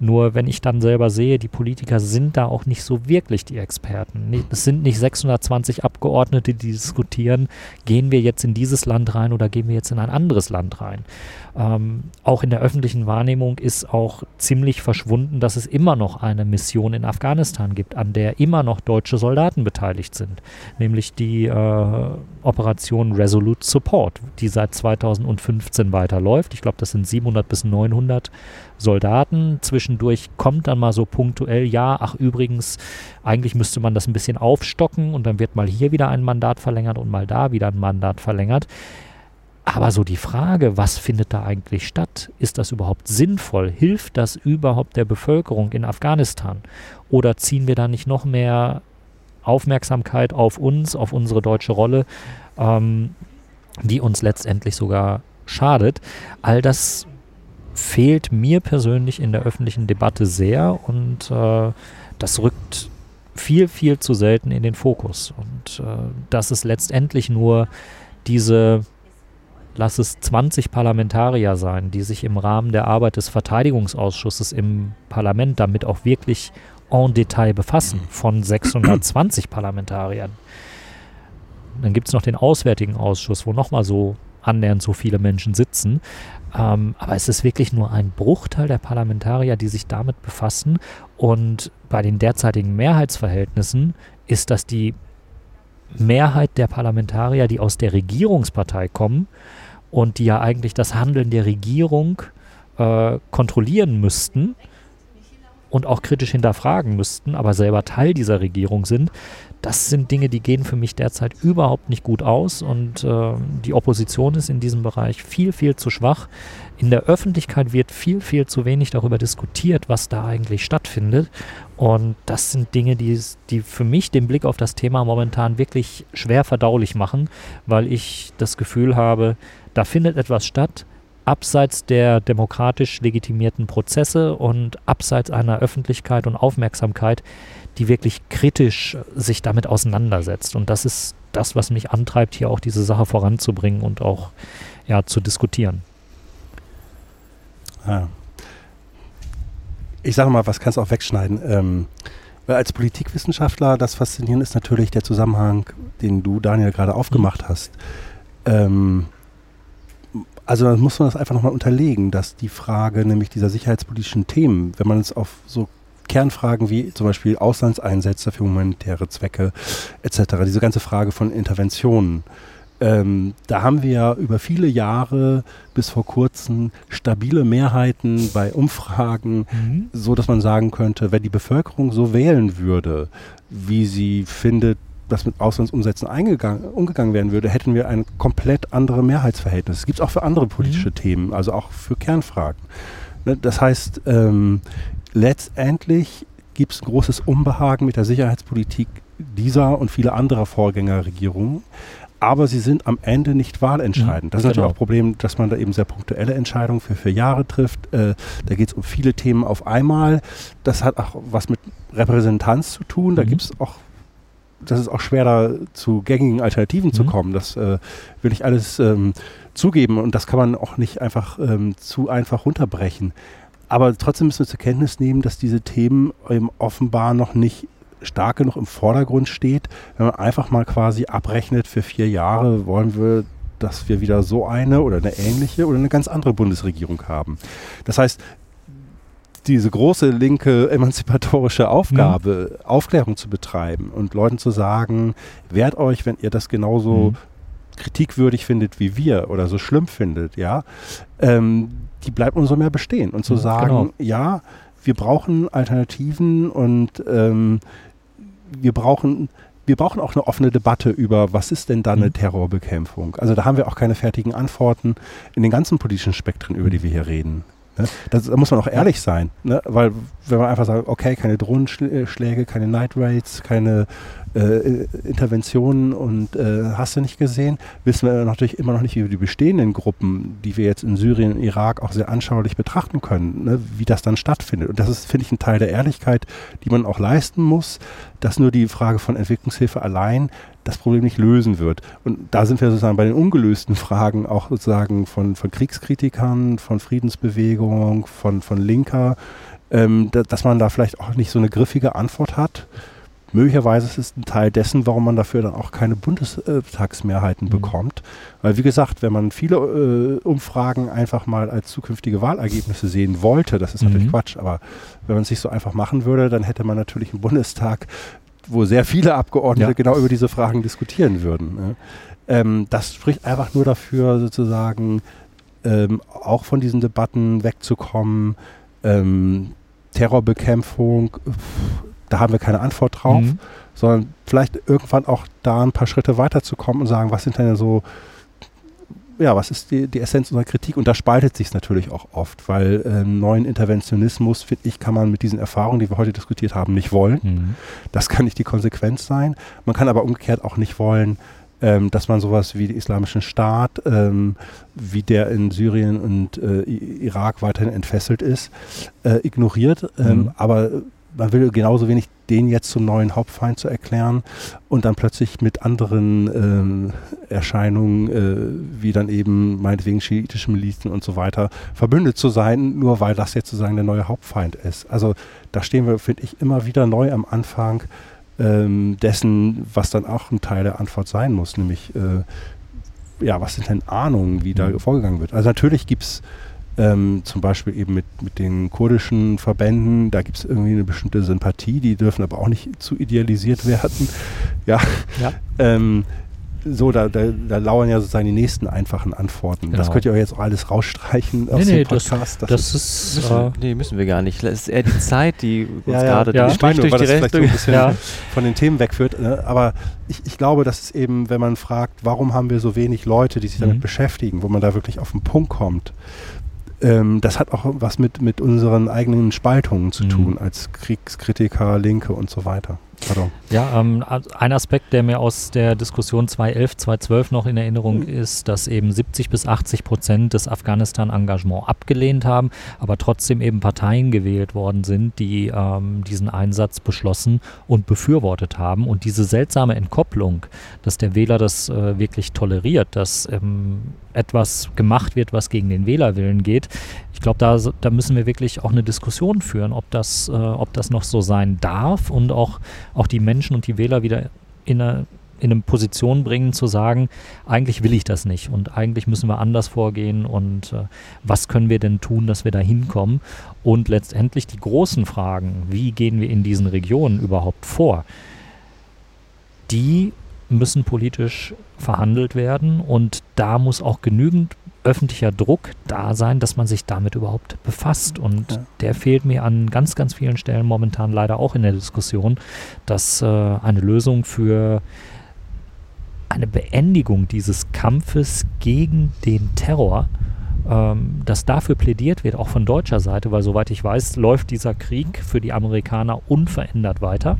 Nur wenn ich dann selber sehe, die Politiker sind da auch nicht so wirklich die Experten. Es sind nicht 620 Abgeordnete, die diskutieren, gehen wir jetzt in dieses Land rein oder gehen wir jetzt in ein anderes Land rein. Ähm, auch in der öffentlichen Wahrnehmung ist auch ziemlich verschwunden, dass es immer noch eine Mission in Afghanistan gibt, an der immer noch deutsche Soldaten beteiligt sind, nämlich die äh, Operation Resolute Support, die seit 2015 weiterläuft. Ich glaube, das sind 700 bis 900 Soldaten. Zwischendurch kommt dann mal so punktuell, ja, ach übrigens, eigentlich müsste man das ein bisschen aufstocken und dann wird mal hier wieder ein Mandat verlängert und mal da wieder ein Mandat verlängert. Aber so die Frage, was findet da eigentlich statt? Ist das überhaupt sinnvoll? Hilft das überhaupt der Bevölkerung in Afghanistan? Oder ziehen wir da nicht noch mehr Aufmerksamkeit auf uns, auf unsere deutsche Rolle, ähm, die uns letztendlich sogar schadet? All das fehlt mir persönlich in der öffentlichen Debatte sehr und äh, das rückt viel, viel zu selten in den Fokus. Und äh, dass es letztendlich nur diese lass es 20 Parlamentarier sein, die sich im Rahmen der Arbeit des Verteidigungsausschusses im Parlament damit auch wirklich en Detail befassen, von 620 Parlamentariern. Dann gibt es noch den Auswärtigen Ausschuss, wo nochmal so annähernd so viele Menschen sitzen. Ähm, aber es ist wirklich nur ein Bruchteil der Parlamentarier, die sich damit befassen. Und bei den derzeitigen Mehrheitsverhältnissen ist das die Mehrheit der Parlamentarier, die aus der Regierungspartei kommen, und die ja eigentlich das Handeln der Regierung äh, kontrollieren müssten und auch kritisch hinterfragen müssten, aber selber Teil dieser Regierung sind, das sind Dinge, die gehen für mich derzeit überhaupt nicht gut aus und äh, die Opposition ist in diesem Bereich viel, viel zu schwach. In der Öffentlichkeit wird viel, viel zu wenig darüber diskutiert, was da eigentlich stattfindet. Und das sind Dinge, die, die für mich den Blick auf das Thema momentan wirklich schwer verdaulich machen, weil ich das Gefühl habe, da findet etwas statt, abseits der demokratisch legitimierten Prozesse und abseits einer Öffentlichkeit und Aufmerksamkeit, die wirklich kritisch sich damit auseinandersetzt. Und das ist das, was mich antreibt, hier auch diese Sache voranzubringen und auch ja, zu diskutieren. Ja. Ich sage mal, was kannst du auch wegschneiden? Ähm, weil als Politikwissenschaftler das Faszinierende ist natürlich der Zusammenhang, den du, Daniel, gerade aufgemacht mhm. hast. Ähm, also dann muss man das einfach nochmal unterlegen, dass die Frage nämlich dieser sicherheitspolitischen Themen, wenn man es auf so Kernfragen wie zum Beispiel Auslandseinsätze für humanitäre Zwecke etc., diese ganze Frage von Interventionen, ähm, da haben wir ja über viele Jahre bis vor kurzem stabile Mehrheiten bei Umfragen, mhm. so dass man sagen könnte, wenn die Bevölkerung so wählen würde, wie sie findet, dass mit Auslandsumsätzen umgegangen werden würde, hätten wir ein komplett andere Mehrheitsverhältnis. Das gibt es auch für andere politische mhm. Themen, also auch für Kernfragen. Ne, das heißt, ähm, letztendlich gibt es ein großes Unbehagen mit der Sicherheitspolitik dieser und vieler anderer Vorgängerregierungen. Aber sie sind am Ende nicht wahlentscheidend. Das ist genau. natürlich auch ein Problem, dass man da eben sehr punktuelle Entscheidungen für vier Jahre trifft. Äh, da geht es um viele Themen auf einmal. Das hat auch was mit Repräsentanz zu tun. Da mhm. gibt es auch das ist auch schwer, da zu gängigen Alternativen mhm. zu kommen. Das äh, will ich alles ähm, zugeben und das kann man auch nicht einfach ähm, zu einfach runterbrechen. Aber trotzdem müssen wir zur Kenntnis nehmen, dass diese Themen eben offenbar noch nicht stark genug im Vordergrund steht, wenn man einfach mal quasi abrechnet, für vier Jahre wollen wir dass wir wieder so eine oder eine ähnliche oder eine ganz andere Bundesregierung haben. Das heißt, diese große linke emanzipatorische Aufgabe, mhm. Aufklärung zu betreiben und Leuten zu sagen, wehrt euch, wenn ihr das genauso mhm. kritikwürdig findet wie wir oder so schlimm findet, ja, ähm, die bleibt umso mehr bestehen. Und zu mhm, sagen, genau. ja, wir brauchen Alternativen und ähm, wir brauchen wir brauchen auch eine offene Debatte über, was ist denn dann eine mhm. Terrorbekämpfung? Also da haben wir auch keine fertigen Antworten in den ganzen politischen Spektren, über die wir hier reden. Ne? Das, da muss man auch ehrlich sein, ne? weil wenn man einfach sagt, okay, keine Drohnenschläge, keine Night Raids, keine äh, Interventionen und äh, hast du nicht gesehen, wissen wir natürlich immer noch nicht, wie wir die bestehenden Gruppen, die wir jetzt in Syrien und Irak auch sehr anschaulich betrachten können, ne? wie das dann stattfindet. Und das ist, finde ich, ein Teil der Ehrlichkeit, die man auch leisten muss, dass nur die Frage von Entwicklungshilfe allein das Problem nicht lösen wird. Und da sind wir sozusagen bei den ungelösten Fragen auch sozusagen von, von Kriegskritikern, von Friedensbewegung, von, von Linker ähm, da, dass man da vielleicht auch nicht so eine griffige Antwort hat. Möglicherweise ist es ein Teil dessen, warum man dafür dann auch keine Bundestagsmehrheiten mhm. bekommt. Weil wie gesagt, wenn man viele äh, Umfragen einfach mal als zukünftige Wahlergebnisse sehen wollte, das ist mhm. natürlich Quatsch, aber wenn man es sich so einfach machen würde, dann hätte man natürlich einen Bundestag, wo sehr viele Abgeordnete ja. genau über diese Fragen diskutieren würden. Ähm, das spricht einfach nur dafür, sozusagen ähm, auch von diesen Debatten wegzukommen. Ähm, Terrorbekämpfung, da haben wir keine Antwort drauf, mhm. sondern vielleicht irgendwann auch da ein paar Schritte weiterzukommen und sagen, was sind denn so, ja, was ist die, die Essenz unserer Kritik? Und da spaltet sich es natürlich auch oft, weil äh, neuen Interventionismus, finde ich, kann man mit diesen Erfahrungen, die wir heute diskutiert haben, nicht wollen. Mhm. Das kann nicht die Konsequenz sein. Man kann aber umgekehrt auch nicht wollen, ähm, dass man sowas wie den Islamischen Staat, ähm, wie der in Syrien und äh, Irak weiterhin entfesselt ist, äh, ignoriert. Ähm, mhm. Aber man will genauso wenig den jetzt zum neuen Hauptfeind zu erklären und dann plötzlich mit anderen äh, Erscheinungen, äh, wie dann eben meinetwegen schiitische Milizen und so weiter, verbündet zu sein, nur weil das jetzt sozusagen der neue Hauptfeind ist. Also da stehen wir, finde ich, immer wieder neu am Anfang ähm, dessen, was dann auch ein Teil der Antwort sein muss, nämlich äh, ja, was sind denn Ahnungen, wie da mhm. vorgegangen wird. Also natürlich gibt es ähm, zum Beispiel eben mit, mit den kurdischen Verbänden, da gibt es irgendwie eine bestimmte Sympathie, die dürfen aber auch nicht zu idealisiert werden. *laughs* Ja. ja. Ähm, so, da, da, da, lauern ja sozusagen die nächsten einfachen Antworten. Genau. Das könnt ihr euch jetzt auch alles rausstreichen nee, aus nee, dem Podcast. Das, das, ist, müssen, äh, nee, müssen wir gar nicht. Das ist eher die Zeit, die *laughs* uns ja, gerade ja, ja. durch, durch die Rechnung so ein bisschen ja. von den Themen wegführt. Ne? Aber ich, ich glaube, dass es eben, wenn man fragt, warum haben wir so wenig Leute, die sich damit mhm. beschäftigen, wo man da wirklich auf den Punkt kommt, ähm, das hat auch was mit, mit unseren eigenen Spaltungen zu mhm. tun, als Kriegskritiker, Linke und so weiter. Pardon. Ja, ähm, ein Aspekt, der mir aus der Diskussion 2011, 2012 noch in Erinnerung mhm. ist, dass eben 70 bis 80 Prozent des Afghanistan-Engagement abgelehnt haben, aber trotzdem eben Parteien gewählt worden sind, die ähm, diesen Einsatz beschlossen und befürwortet haben. Und diese seltsame Entkopplung, dass der Wähler das äh, wirklich toleriert, dass ähm, etwas gemacht wird, was gegen den Wählerwillen geht. Ich glaube, da, da müssen wir wirklich auch eine Diskussion führen, ob das, äh, ob das noch so sein darf und auch, auch die Menschen und die Wähler wieder in eine, in eine Position bringen zu sagen, eigentlich will ich das nicht und eigentlich müssen wir anders vorgehen und äh, was können wir denn tun, dass wir da hinkommen und letztendlich die großen Fragen, wie gehen wir in diesen Regionen überhaupt vor, die müssen politisch verhandelt werden und da muss auch genügend öffentlicher Druck da sein, dass man sich damit überhaupt befasst. Und ja. der fehlt mir an ganz, ganz vielen Stellen momentan leider auch in der Diskussion, dass äh, eine Lösung für eine Beendigung dieses Kampfes gegen den Terror ähm, dass dafür plädiert wird, auch von deutscher Seite, weil soweit ich weiß, läuft dieser Krieg für die Amerikaner unverändert weiter.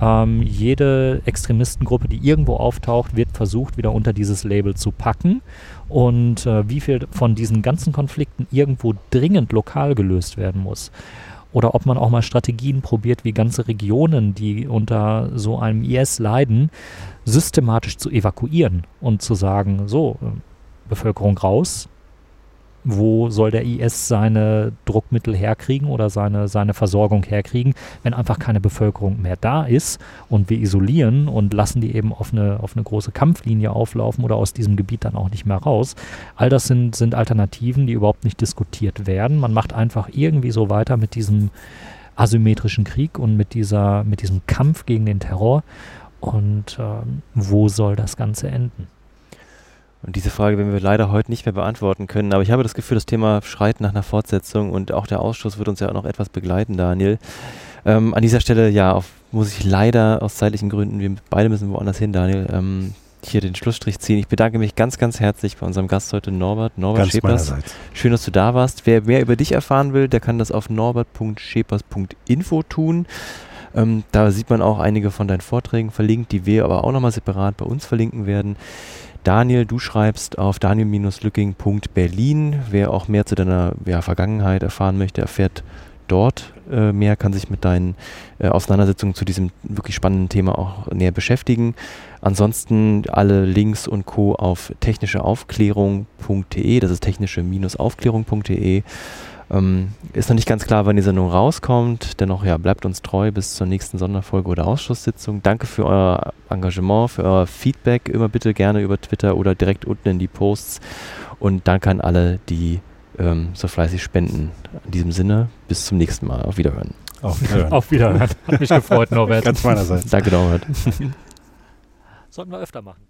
Ja. Ähm, jede Extremistengruppe, die irgendwo auftaucht, wird versucht, wieder unter dieses Label zu packen. Und äh, wie viel von diesen ganzen Konflikten irgendwo dringend lokal gelöst werden muss oder ob man auch mal Strategien probiert, wie ganze Regionen, die unter so einem IS leiden, systematisch zu evakuieren und zu sagen, so, äh, Bevölkerung raus, wo soll der IS seine Druckmittel herkriegen oder seine, seine Versorgung herkriegen, wenn einfach keine Bevölkerung mehr da ist und wir isolieren und lassen die eben auf eine, auf eine große Kampflinie auflaufen oder aus diesem Gebiet dann auch nicht mehr raus. All das sind, sind Alternativen, die überhaupt nicht diskutiert werden. Man macht einfach irgendwie so weiter mit diesem asymmetrischen Krieg und mit, dieser, mit diesem Kampf gegen den Terror. Und ähm, wo soll das Ganze enden? Und diese Frage werden wir leider heute nicht mehr beantworten können. Aber ich habe das Gefühl, das Thema schreit nach einer Fortsetzung und auch der Ausschuss wird uns ja auch noch etwas begleiten, Daniel. Ähm, an dieser Stelle, ja, auf, muss ich leider aus zeitlichen Gründen, wir beide müssen woanders hin, Daniel, ähm, hier den Schlussstrich ziehen. Ich bedanke mich ganz, ganz herzlich bei unserem Gast heute, Norbert. Norbert ganz Schepers. Schön, dass du da warst. Wer mehr über dich erfahren will, der kann das auf norbert.schepers.info tun. Ähm, da sieht man auch einige von deinen Vorträgen verlinkt, die wir aber auch nochmal separat bei uns verlinken werden. Daniel, du schreibst auf daniel-lücking.berlin. Wer auch mehr zu deiner ja, Vergangenheit erfahren möchte, erfährt dort äh, mehr, kann sich mit deinen äh, Auseinandersetzungen zu diesem wirklich spannenden Thema auch näher beschäftigen. Ansonsten alle Links und Co. auf technischeaufklärung.de, das ist technische-aufklärung.de. Ähm, ist noch nicht ganz klar, wann die Sendung rauskommt. Dennoch, ja, bleibt uns treu bis zur nächsten Sonderfolge oder Ausschusssitzung. Danke für euer Engagement, für euer Feedback. Immer bitte gerne über Twitter oder direkt unten in die Posts. Und danke an alle, die ähm, so fleißig spenden. In diesem Sinne, bis zum nächsten Mal. Auf Wiederhören. Auf *laughs* Wiederhören. Auf Wiederhören. Hat mich gefreut, *laughs* Norbert. Ganz meinerseits. Danke, Norbert. *laughs* Sollten wir öfter machen.